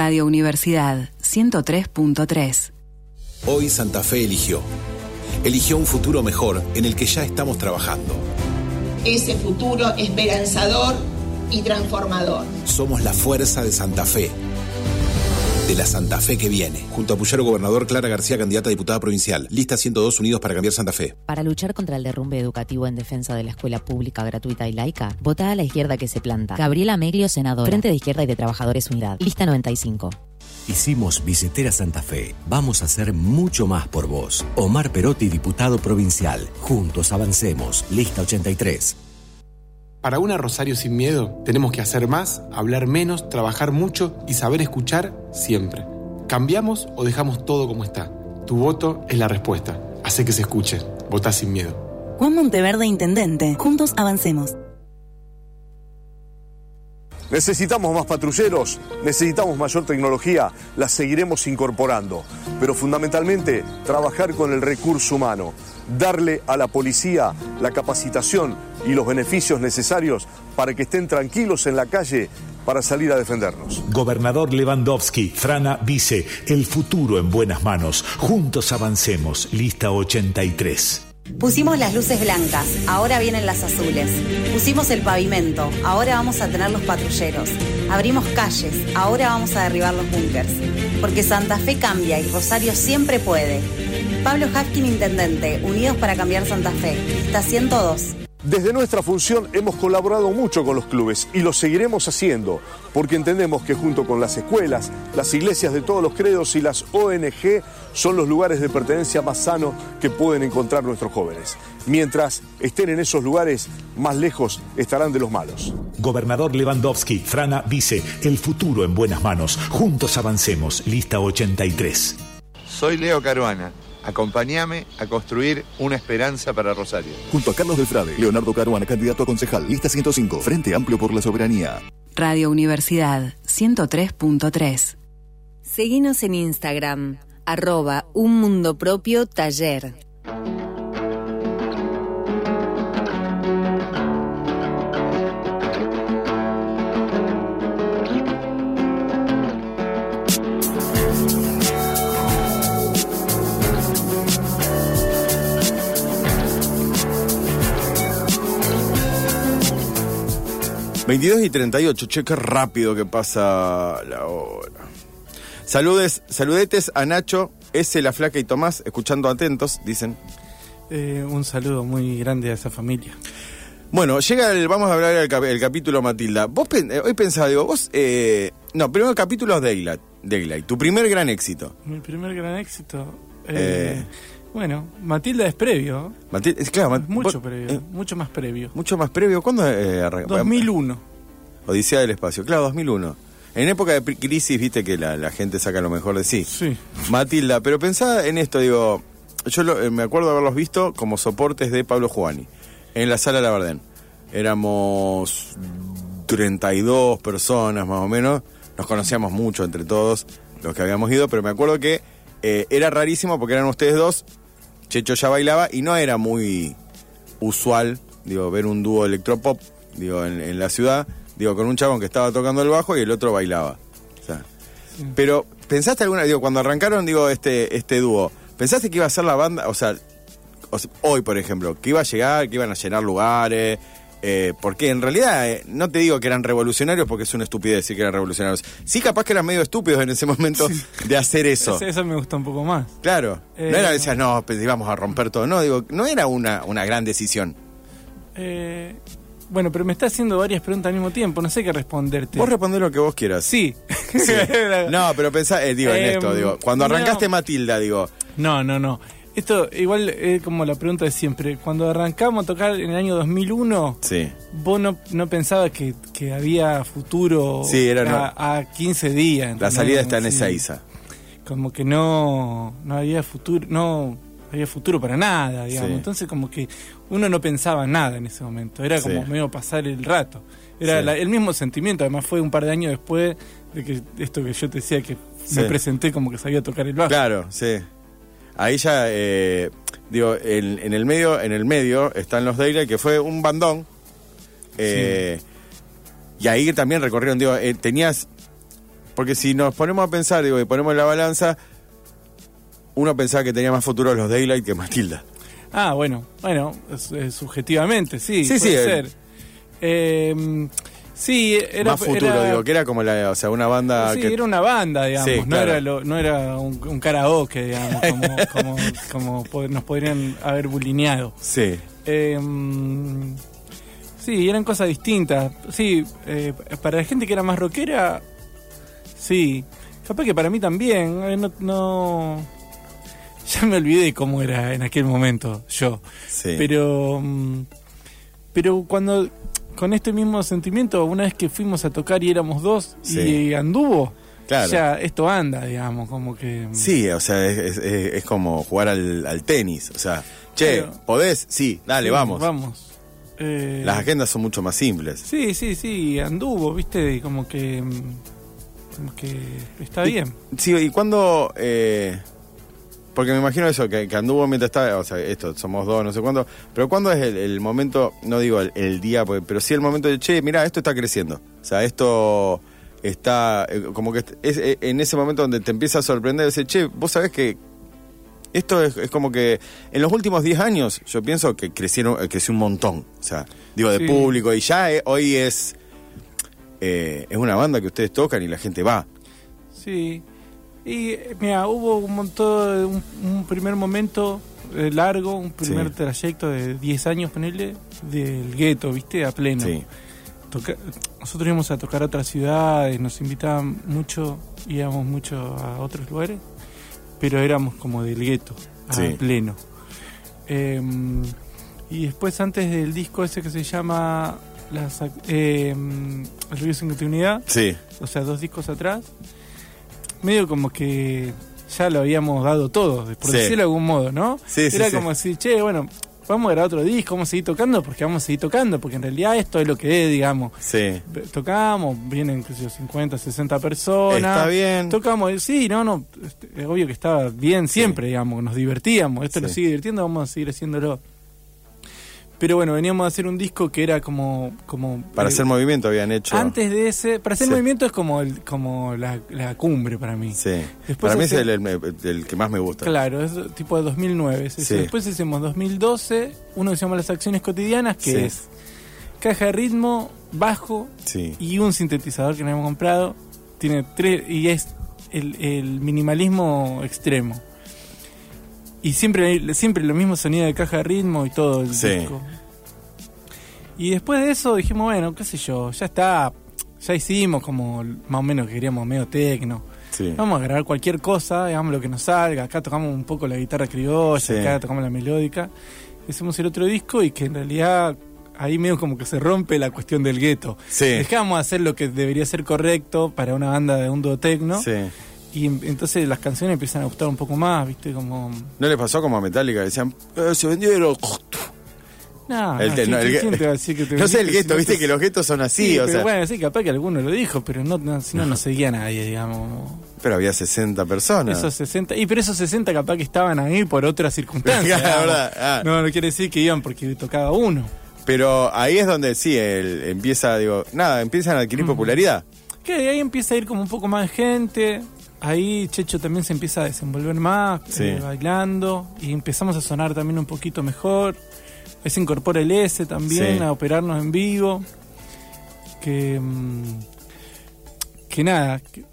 [SPEAKER 4] Radio Universidad 103.3.
[SPEAKER 5] Hoy Santa Fe eligió. Eligió un futuro mejor en el que ya estamos trabajando.
[SPEAKER 6] Ese futuro esperanzador y transformador.
[SPEAKER 5] Somos la fuerza de Santa Fe. De la Santa Fe que viene. Junto a Puyaro Gobernador Clara García, candidata a diputada provincial. Lista 102 Unidos para cambiar Santa Fe.
[SPEAKER 7] Para luchar contra el derrumbe educativo en defensa de la escuela pública, gratuita y laica, vota a la izquierda que se planta. Gabriela Meglio, senadora. Frente de Izquierda y de Trabajadores Unidad. Lista 95.
[SPEAKER 8] Hicimos Billetera Santa Fe. Vamos a hacer mucho más por vos. Omar Perotti, diputado provincial. Juntos avancemos. Lista 83.
[SPEAKER 9] Para una Rosario sin miedo, tenemos que hacer más, hablar menos, trabajar mucho y saber escuchar siempre. ¿Cambiamos o dejamos todo como está? Tu voto es la respuesta. Hace que se escuche. Vota sin miedo.
[SPEAKER 10] Juan Monteverde, Intendente. Juntos avancemos.
[SPEAKER 11] Necesitamos más patrulleros, necesitamos mayor tecnología, la seguiremos incorporando, pero fundamentalmente trabajar con el recurso humano, darle a la policía la capacitación y los beneficios necesarios para que estén tranquilos en la calle para salir a defendernos.
[SPEAKER 12] Gobernador Lewandowski, Frana Vice, el futuro en buenas manos. Juntos avancemos. Lista 83.
[SPEAKER 13] Pusimos las luces blancas, ahora vienen las azules. Pusimos el pavimento, ahora vamos a tener los patrulleros. Abrimos calles, ahora vamos a derribar los búnkers. Porque Santa Fe cambia y Rosario siempre puede. Pablo Hafkin, Intendente, Unidos para Cambiar Santa Fe. Está 102.
[SPEAKER 11] Desde nuestra función hemos colaborado mucho con los clubes y lo seguiremos haciendo, porque entendemos que junto con las escuelas, las iglesias de todos los credos y las ONG son los lugares de pertenencia más sanos que pueden encontrar nuestros jóvenes. Mientras estén en esos lugares, más lejos estarán de los malos.
[SPEAKER 12] Gobernador Lewandowski, Frana Vice, el futuro en buenas manos. Juntos avancemos. Lista 83.
[SPEAKER 14] Soy Leo Caruana. Acompáñame a construir una esperanza para Rosario.
[SPEAKER 15] Junto a Carlos del Frade, Leonardo Caruana, candidato a concejal, lista 105, Frente Amplio por la Soberanía.
[SPEAKER 4] Radio Universidad 103.3.
[SPEAKER 16] Seguinos en Instagram, arroba un mundo propio taller.
[SPEAKER 1] ...22 y 38, che, qué rápido que pasa la hora. Saludes, saludetes a Nacho, S, La Flaca y Tomás, escuchando atentos, dicen.
[SPEAKER 2] Eh, un saludo muy grande a esa familia.
[SPEAKER 1] Bueno, llega el, vamos a hablar del cap- el capítulo Matilda. Vos pen- eh, hoy pensaba, digo, vos, eh, no, primero el capítulo es Daylight, Daylight, tu primer gran éxito.
[SPEAKER 2] Mi primer gran éxito.
[SPEAKER 1] Eh.
[SPEAKER 2] Bueno, Matilda es previo.
[SPEAKER 1] Matilda, es claro, Mat-
[SPEAKER 2] Mucho
[SPEAKER 1] vos-
[SPEAKER 2] previo,
[SPEAKER 1] eh,
[SPEAKER 2] mucho más previo.
[SPEAKER 1] mucho más previo. ¿Cuándo eh, arrancó?
[SPEAKER 2] 2001.
[SPEAKER 1] Odisea del Espacio, claro, 2001. En época de crisis, viste que la, la gente saca lo mejor de sí.
[SPEAKER 2] Sí.
[SPEAKER 1] Matilda, pero pensaba en esto, digo, yo lo- eh, me acuerdo haberlos visto como soportes de Pablo Juani, en la sala Labardén. Éramos 32 personas más o menos, nos conocíamos mucho entre todos los que habíamos ido, pero me acuerdo que eh, era rarísimo porque eran ustedes dos, Checho ya bailaba y no era muy usual, digo, ver un dúo electropop, digo, en, en la ciudad, digo, con un chabón que estaba tocando el bajo y el otro bailaba. O sea, pero, ¿pensaste alguna, digo, cuando arrancaron, digo, este, este dúo, ¿pensaste que iba a ser la banda, o sea, hoy, por ejemplo, que iba a llegar, que iban a llenar lugares, Eh, porque en realidad, eh, no te digo que eran revolucionarios porque es una estupidez decir que eran revolucionarios. Sí, capaz que eran medio estúpidos en ese momento de hacer eso.
[SPEAKER 2] Eso, eso me gusta un poco más.
[SPEAKER 1] Claro.
[SPEAKER 2] Eh,
[SPEAKER 1] no era decías, no, pues íbamos a romper todo. No, digo, no era una, una gran decisión.
[SPEAKER 2] Eh, bueno, pero me está haciendo varias preguntas al mismo tiempo, no sé qué responderte.
[SPEAKER 1] Vos respondés lo que vos quieras.
[SPEAKER 2] Sí.
[SPEAKER 1] Sí. No, pero pensá, eh, digo, en
[SPEAKER 2] Em,
[SPEAKER 1] esto, digo, cuando arrancaste
[SPEAKER 2] no.
[SPEAKER 1] Matilda, digo,
[SPEAKER 2] No, no, no. Esto igual es como la pregunta de siempre. Cuando arrancamos a tocar en el año 2001,
[SPEAKER 1] sí.
[SPEAKER 2] vos no, no pensabas que, que había futuro
[SPEAKER 1] Sí, era
[SPEAKER 2] a, a 15 días.
[SPEAKER 1] La salida está en
[SPEAKER 2] Sí.
[SPEAKER 1] Ezeiza.
[SPEAKER 2] Como que no, no había futuro, no había futuro para nada, digamos. Entonces como que uno no pensaba en nada en ese momento. Era como medio pasar el rato. Era la- el mismo sentimiento, además fue un par de años después de que esto que yo te decía que me presenté como que sabía tocar el bajo.
[SPEAKER 1] Claro, sí. Ahí ya, eh, digo, en, en el medio, en el medio están los Daylight, que fue un bandón. eh, Y ahí también recorrieron, digo, eh, tenías. Porque si nos ponemos a pensar, digo, y ponemos la balanza, uno pensaba que tenía más futuro los Daylight que Matilda.
[SPEAKER 2] Ah, bueno, bueno, subjetivamente, sí,
[SPEAKER 1] Sí,
[SPEAKER 2] puede
[SPEAKER 1] sí,
[SPEAKER 2] ser.
[SPEAKER 1] el-
[SPEAKER 2] Eh, sí, era
[SPEAKER 1] más futuro,
[SPEAKER 2] era-
[SPEAKER 1] digo, que era como la, o sea, una banda
[SPEAKER 2] Sí,
[SPEAKER 1] que.
[SPEAKER 2] era una banda, digamos,
[SPEAKER 1] Sí,
[SPEAKER 2] no,
[SPEAKER 1] claro.
[SPEAKER 2] era lo- no era un, un karaoke, digamos, como, como, como po- nos podrían haber bulineado.
[SPEAKER 1] Sí.
[SPEAKER 2] Eh, mm, sí, eran cosas distintas. Sí, eh, para la gente que era más rockera, sí. Capaz que para mí también. eh, no, no- Ya me olvidé cómo era en aquel momento yo.
[SPEAKER 1] Sí.
[SPEAKER 2] Pero, mm, pero cuando con este mismo sentimiento, una vez que fuimos a tocar y éramos dos
[SPEAKER 1] Sí.
[SPEAKER 2] y anduvo,
[SPEAKER 1] Claro.
[SPEAKER 2] ya esto anda, digamos, como que...
[SPEAKER 1] Sí, o sea, es, es- es- es como jugar al, al tenis. O sea, che. ¿podés? Sí, dale,
[SPEAKER 2] sí,
[SPEAKER 1] vamos.
[SPEAKER 2] Vamos. Eh,
[SPEAKER 1] Las agendas son mucho más simples.
[SPEAKER 2] Sí, sí, sí, anduvo, viste, y como que. mm, Como que está bien.
[SPEAKER 1] Sí, y cuando. eh, porque me imagino eso, que, que anduvo mientras estaba. O sea, esto, somos dos, no sé cuándo. Pero ¿cuándo es el, el momento? No digo el, el día, porque- pero sí el momento de, che, mira, esto está creciendo. O sea, esto está. eh, como que es eh, en ese momento donde te empieza a sorprender, decir, che, vos sabés que. Esto es, es como que en los últimos 10 años yo pienso que crecieron, eh, creció un montón. O sea, digo, de
[SPEAKER 2] Sí.
[SPEAKER 1] público. Y ya eh, hoy es. eh, es una banda que ustedes tocan y la gente va.
[SPEAKER 2] Sí. Y mira, hubo un montón, un, un primer momento eh, largo, un primer
[SPEAKER 1] Sí.
[SPEAKER 2] trayecto de 10 años, ponele, del gueto, viste, a pleno.
[SPEAKER 1] Sí.
[SPEAKER 2] Toca- nosotros íbamos a tocar a otras ciudades, nos invitaban mucho, íbamos mucho a otros lugares, pero éramos como del gueto, a
[SPEAKER 1] Sí.
[SPEAKER 2] pleno. Eh, y después, antes del disco ese que se llama las, eh, El río sin continuidad,
[SPEAKER 1] Sí.
[SPEAKER 2] o sea, dos discos atrás, medio como que ya lo habíamos dado todo, por
[SPEAKER 1] Sí.
[SPEAKER 2] decirlo de algún modo, ¿no?
[SPEAKER 1] Sí,
[SPEAKER 2] Era
[SPEAKER 1] sí.
[SPEAKER 2] como decir, che, bueno, vamos a grabar otro disco, vamos a seguir tocando, porque vamos a seguir tocando, porque en realidad esto es lo que es, digamos.
[SPEAKER 1] Sí.
[SPEAKER 2] Tocamos, vienen yo, 50, 60 personas.
[SPEAKER 1] Está bien.
[SPEAKER 2] Tocamos, sí, no, no, este, es obvio que estaba bien siempre, digamos, nos divertíamos, esto nos
[SPEAKER 1] Sí.
[SPEAKER 2] sigue divirtiendo, vamos a seguir haciéndolo. Pero bueno, veníamos a hacer un disco que era como... como
[SPEAKER 1] Para
[SPEAKER 2] eh,
[SPEAKER 1] hacer movimiento habían hecho.
[SPEAKER 2] Antes de ese, para hacer
[SPEAKER 1] Sí.
[SPEAKER 2] movimiento es como el, como la, la cumbre para mí.
[SPEAKER 1] Sí.
[SPEAKER 2] Después
[SPEAKER 1] Para mí es el, el- el que más me gusta.
[SPEAKER 2] Claro, es tipo de 2009. es eso.
[SPEAKER 1] Sí.
[SPEAKER 2] Después hicimos 2012, uno que se llama Las Acciones Cotidianas, que
[SPEAKER 1] Sí.
[SPEAKER 2] es caja de ritmo, bajo y un sintetizador que nos hemos comprado. Tiene tres y es el, el minimalismo extremo. Y siempre, siempre lo mismo sonido de caja de ritmo y todo el
[SPEAKER 1] Sí.
[SPEAKER 2] disco. Y después de eso dijimos, bueno, qué sé yo, ya está, ya hicimos como más o menos que queríamos medio tecno.
[SPEAKER 1] Sí.
[SPEAKER 2] Vamos a grabar cualquier cosa, digamos lo que nos salga. Acá tocamos un poco la guitarra criolla,
[SPEAKER 1] Sí.
[SPEAKER 2] acá tocamos la melódica. Hicimos el otro disco y que en realidad ahí medio como que se rompe la cuestión del gueto.
[SPEAKER 1] Sí.
[SPEAKER 2] Dejamos de hacer lo que debería ser correcto para una banda de un dúo tecno.
[SPEAKER 1] Sí.
[SPEAKER 2] Y em- entonces las canciones empiezan a gustar un poco más, ¿viste? Como.
[SPEAKER 1] ¿No le pasó como a Metallica? Decían, "Eh, se vendieron.
[SPEAKER 2] No,
[SPEAKER 1] El
[SPEAKER 2] no, ¿quién-
[SPEAKER 1] no, el
[SPEAKER 2] quién
[SPEAKER 1] gue-
[SPEAKER 2] te va a decir que te
[SPEAKER 1] No sé el gueto,
[SPEAKER 2] si
[SPEAKER 1] viste
[SPEAKER 2] te-
[SPEAKER 1] que los guetos son así,
[SPEAKER 2] Sí,
[SPEAKER 1] o
[SPEAKER 2] pero
[SPEAKER 1] sea.
[SPEAKER 2] bueno, sí, capaz que alguno lo dijo, pero no, no, si no, no seguía nadie, digamos.
[SPEAKER 1] Pero había 60 personas.
[SPEAKER 2] Esos 60, y pero esos 60 capaz que estaban ahí por otras circunstancias.
[SPEAKER 1] Verdad, ah.
[SPEAKER 2] No, no quiere decir que iban porque tocaba uno.
[SPEAKER 1] Pero ahí es donde sí, el, empieza, digo, nada, empiezan a adquirir popularidad.
[SPEAKER 2] Que de ahí empieza a ir como un poco más de gente. Ahí Checho también se empieza a desenvolver más,
[SPEAKER 1] Sí.
[SPEAKER 2] eh, bailando. Y empezamos a sonar también un poquito mejor. Ahí se incorpora el S también
[SPEAKER 1] Sí.
[SPEAKER 2] a operarnos en vivo. Que. mm, que nada. que-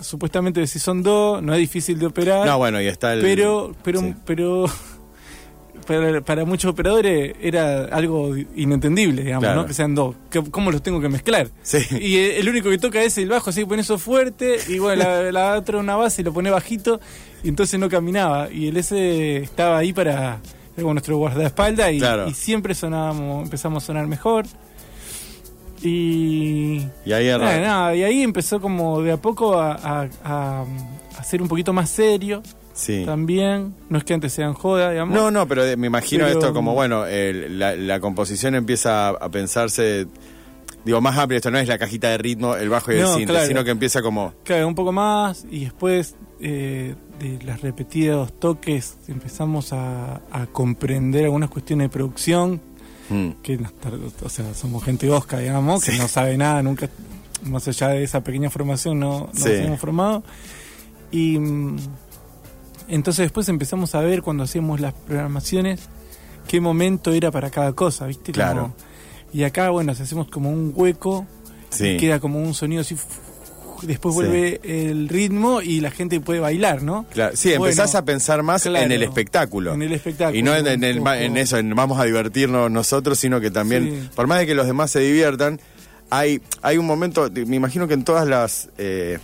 [SPEAKER 2] supuestamente si son dos, no es difícil de operar.
[SPEAKER 1] No, bueno, y está el.
[SPEAKER 2] Pero, pero,
[SPEAKER 1] Sí.
[SPEAKER 2] pero para, para muchos operadores era algo inentendible, digamos,
[SPEAKER 1] Claro.
[SPEAKER 2] ¿no? Que sean dos. ¿Qué- ¿Cómo los tengo que mezclar?
[SPEAKER 1] Sí.
[SPEAKER 2] Y el, único que toca es el bajo, así que pone eso fuerte, y bueno, la, la otra una base y lo pone bajito, y entonces no caminaba. Y el S estaba ahí para. Nuestro guardaespaldas y,
[SPEAKER 1] Claro.
[SPEAKER 2] y siempre sonábamos, empezamos a sonar mejor. Y.
[SPEAKER 1] Y ahí
[SPEAKER 2] Nada, y ahí empezó como de a poco a, a- a- a ser un poquito más serio
[SPEAKER 1] Sí.
[SPEAKER 2] también. No es que antes sean joda, digamos.
[SPEAKER 1] No, no, pero eh, me imagino
[SPEAKER 2] Pero-
[SPEAKER 1] esto como, bueno, el- la, la composición empieza a, a pensarse, digo, más amplio, esto no es la cajita de ritmo, el bajo y el
[SPEAKER 2] claro.
[SPEAKER 1] sino que empieza como,
[SPEAKER 2] Claro, un poco más y después eh, de los repetidos toques empezamos a, a comprender algunas cuestiones de producción
[SPEAKER 1] mm,
[SPEAKER 2] que o sea, somos gente osca, digamos, que no sabe nada, nunca, más allá de esa pequeña formación, no, no
[SPEAKER 1] Sí.
[SPEAKER 2] nos hemos formado. Y mm, entonces después empezamos a ver cuando hacíamos las programaciones qué momento era para cada cosa, ¿viste? Como-
[SPEAKER 1] Claro.
[SPEAKER 2] y acá, bueno, si hacemos como un hueco,
[SPEAKER 1] Sí.
[SPEAKER 2] queda como un sonido así, después
[SPEAKER 1] Sí.
[SPEAKER 2] vuelve el ritmo y la gente puede bailar, ¿no?
[SPEAKER 1] claro, sí,
[SPEAKER 2] Bueno,
[SPEAKER 1] empezás a pensar más
[SPEAKER 2] claro,
[SPEAKER 1] en el espectáculo.
[SPEAKER 2] En el espectáculo.
[SPEAKER 1] Y no en, en el- en eso, en vamos a divertirnos nosotros, sino que también,
[SPEAKER 2] Sí.
[SPEAKER 1] por más de que los demás se diviertan, hay, hay un momento, me imagino que en todas las eh,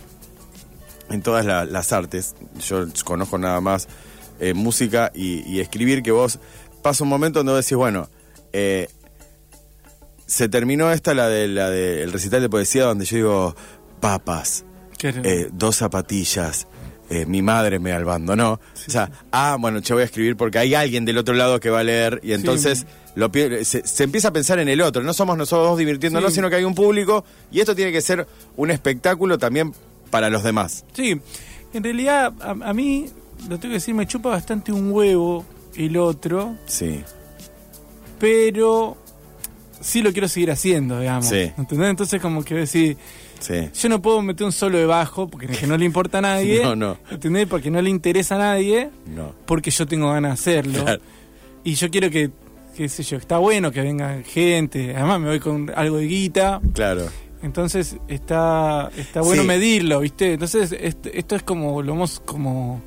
[SPEAKER 1] en todas la- las artes, yo conozco nada más eh, música y, y escribir, que vos pasa un momento donde vos decís, bueno, eh, se terminó esta, la de la del recital de poesía, donde yo digo, papas, eh, dos zapatillas, eh, mi madre me abandonó. O sea, ah, bueno, yo voy a escribir porque hay alguien del otro lado que va a leer y entonces lo se, se empieza a pensar en el otro. No somos nosotros dos divirtiéndonos, sino que hay un público y esto tiene que ser un espectáculo también para los demás.
[SPEAKER 2] Sí, en realidad a, a mí, lo tengo que decir, me chupa bastante un huevo el otro,
[SPEAKER 1] Sí,
[SPEAKER 2] pero sí lo quiero seguir haciendo, digamos.
[SPEAKER 1] Sí.
[SPEAKER 2] ¿Entendés? Entonces como que decir,
[SPEAKER 1] sí.
[SPEAKER 2] yo no puedo meter un solo de bajo porque que no le importa a nadie.
[SPEAKER 1] No, no.
[SPEAKER 2] ¿Entendés? Porque no le interesa a nadie,
[SPEAKER 1] No.
[SPEAKER 2] porque yo tengo ganas de hacerlo.
[SPEAKER 1] Claro.
[SPEAKER 2] Y yo quiero que, qué sé yo, está bueno que venga gente. Además me voy con algo de guita.
[SPEAKER 1] Claro.
[SPEAKER 2] Entonces está está bueno
[SPEAKER 1] Sí.
[SPEAKER 2] medirlo, ¿viste? Entonces est- esto es como lo vamos como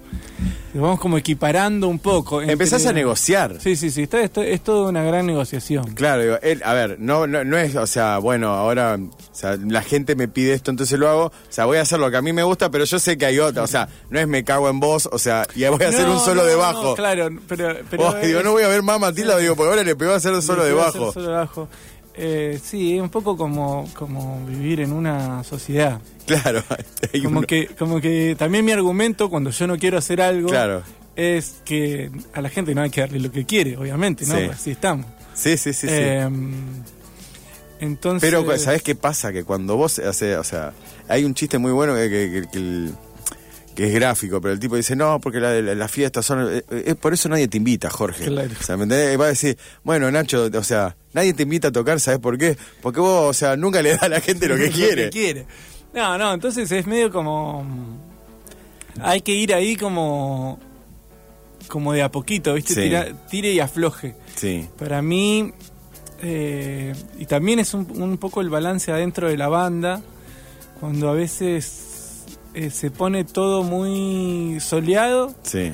[SPEAKER 2] lo vamos como equiparando un poco. entre-
[SPEAKER 1] Empezás a negociar.
[SPEAKER 2] Sí, sí, sí, está, es toda una gran negociación.
[SPEAKER 1] Claro, digo, él- a ver, no, no, no es, o sea, bueno, ahora o sea, la gente me pide esto, entonces lo hago. O sea, voy a hacer lo que a mí me gusta, pero yo sé que hay otra. O sea, no es me cago en vos, o sea, y voy a hacer
[SPEAKER 2] No,
[SPEAKER 1] un solo
[SPEAKER 2] no,
[SPEAKER 1] de
[SPEAKER 2] no,
[SPEAKER 1] bajo.
[SPEAKER 2] claro, pero, pero
[SPEAKER 1] Oh, digo,
[SPEAKER 2] es-
[SPEAKER 1] no voy a ver más Matilda, digo, porque ahora le pegó a hacer un solo de
[SPEAKER 2] Voy a hacer
[SPEAKER 1] bajo.
[SPEAKER 2] solo de bajo. Eh, sí, es un poco como, como vivir en una sociedad.
[SPEAKER 1] Claro, hay
[SPEAKER 2] Como
[SPEAKER 1] uno-
[SPEAKER 2] que, como que también mi argumento cuando yo no quiero hacer algo
[SPEAKER 1] Claro.
[SPEAKER 2] es que a la gente no hay que darle lo que quiere, obviamente, ¿no?
[SPEAKER 1] Sí.
[SPEAKER 2] Así estamos.
[SPEAKER 1] Sí, sí, sí, sí.
[SPEAKER 2] Eh, entonces.
[SPEAKER 1] Pero, ¿sabés qué pasa? Que cuando vos haces, o sea, hay un chiste muy bueno que, que- que- que el- que es gráfico, pero el tipo dice, no, porque la- la- las fiestas son... eh, eh, por eso nadie te invita, Jorge.
[SPEAKER 2] Claro.
[SPEAKER 1] O sea, ¿me entendés? Va a decir, bueno, Nacho, o sea, nadie te invita a tocar, ¿sabes por qué? Porque vos, o sea, nunca le das a la gente lo que quiere.
[SPEAKER 2] quiere. No, no, entonces es medio como. Hay que ir ahí como. Como de a poquito, ¿viste?
[SPEAKER 1] Sí.
[SPEAKER 2] Tira- tire y afloje.
[SPEAKER 1] Sí,
[SPEAKER 2] Para mí, eh, y también es un, un poco el balance adentro de la banda, cuando a veces eh, se pone todo muy soleado,
[SPEAKER 1] sí,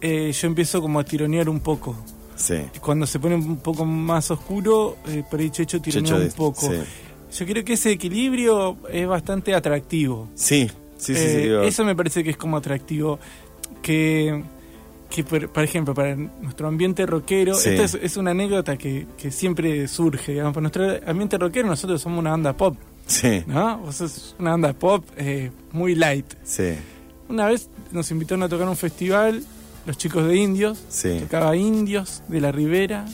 [SPEAKER 2] eh, yo empiezo como a tironear un poco.
[SPEAKER 1] sí.
[SPEAKER 2] Cuando se pone un poco más oscuro, eh, por ahí Checho tironea
[SPEAKER 1] Checho
[SPEAKER 2] un poco.
[SPEAKER 1] sí.
[SPEAKER 2] Yo creo que ese equilibrio es bastante atractivo.
[SPEAKER 1] Sí, sí, sí, sí,
[SPEAKER 2] Eh, eso me parece que es como atractivo. Que, que por, por ejemplo, para nuestro ambiente rockero,
[SPEAKER 1] Sí.
[SPEAKER 2] esta es, es una anécdota que, que siempre surge. Digamos, para nuestro ambiente rockero, nosotros somos una banda pop,
[SPEAKER 1] Sí,
[SPEAKER 2] ¿no? Vos sos una banda pop eh, muy light.
[SPEAKER 1] sí,
[SPEAKER 2] Una vez nos invitaron a tocar un festival, los chicos de Indios,
[SPEAKER 1] sí,
[SPEAKER 2] tocaba Indios de la Ribera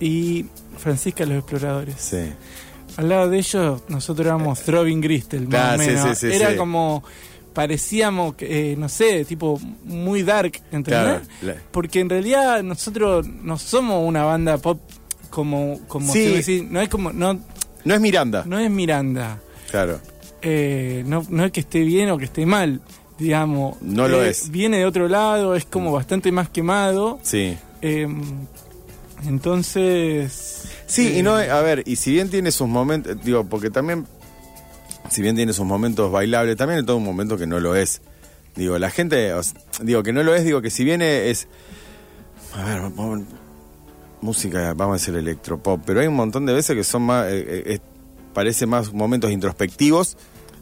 [SPEAKER 2] y Francisca los Exploradores.
[SPEAKER 1] sí.
[SPEAKER 2] Al lado de ellos, nosotros éramos Throbbing Gristel, más
[SPEAKER 1] Ah,
[SPEAKER 2] o
[SPEAKER 1] sí,
[SPEAKER 2] menos.
[SPEAKER 1] sí, sí,
[SPEAKER 2] Era como. Parecíamos, que, eh, no sé, tipo muy dark, ¿entendés?
[SPEAKER 1] Claro, la-
[SPEAKER 2] Porque en realidad nosotros no somos una banda pop como. como
[SPEAKER 1] Sí.
[SPEAKER 2] decir, no es como. No,
[SPEAKER 1] No es Miranda,
[SPEAKER 2] no es Miranda.
[SPEAKER 1] claro.
[SPEAKER 2] Eh, no, no es que esté bien o que esté mal, digamos.
[SPEAKER 1] No lo
[SPEAKER 2] Eh,
[SPEAKER 1] es.
[SPEAKER 2] Viene de otro lado, es como bastante más quemado.
[SPEAKER 1] Sí,
[SPEAKER 2] Eh, Entonces.
[SPEAKER 1] Sí, y
[SPEAKER 2] eh,
[SPEAKER 1] no, a ver, y si bien tiene sus momentos, digo, porque también, si bien tiene sus momentos bailables, también hay todo un momento que no lo es. Digo, la gente, digo, que no lo es, digo, que si viene es, a ver, vamos- música, vamos a decir electropop, pero hay un montón de veces que son más, eh, eh, parece más momentos introspectivos,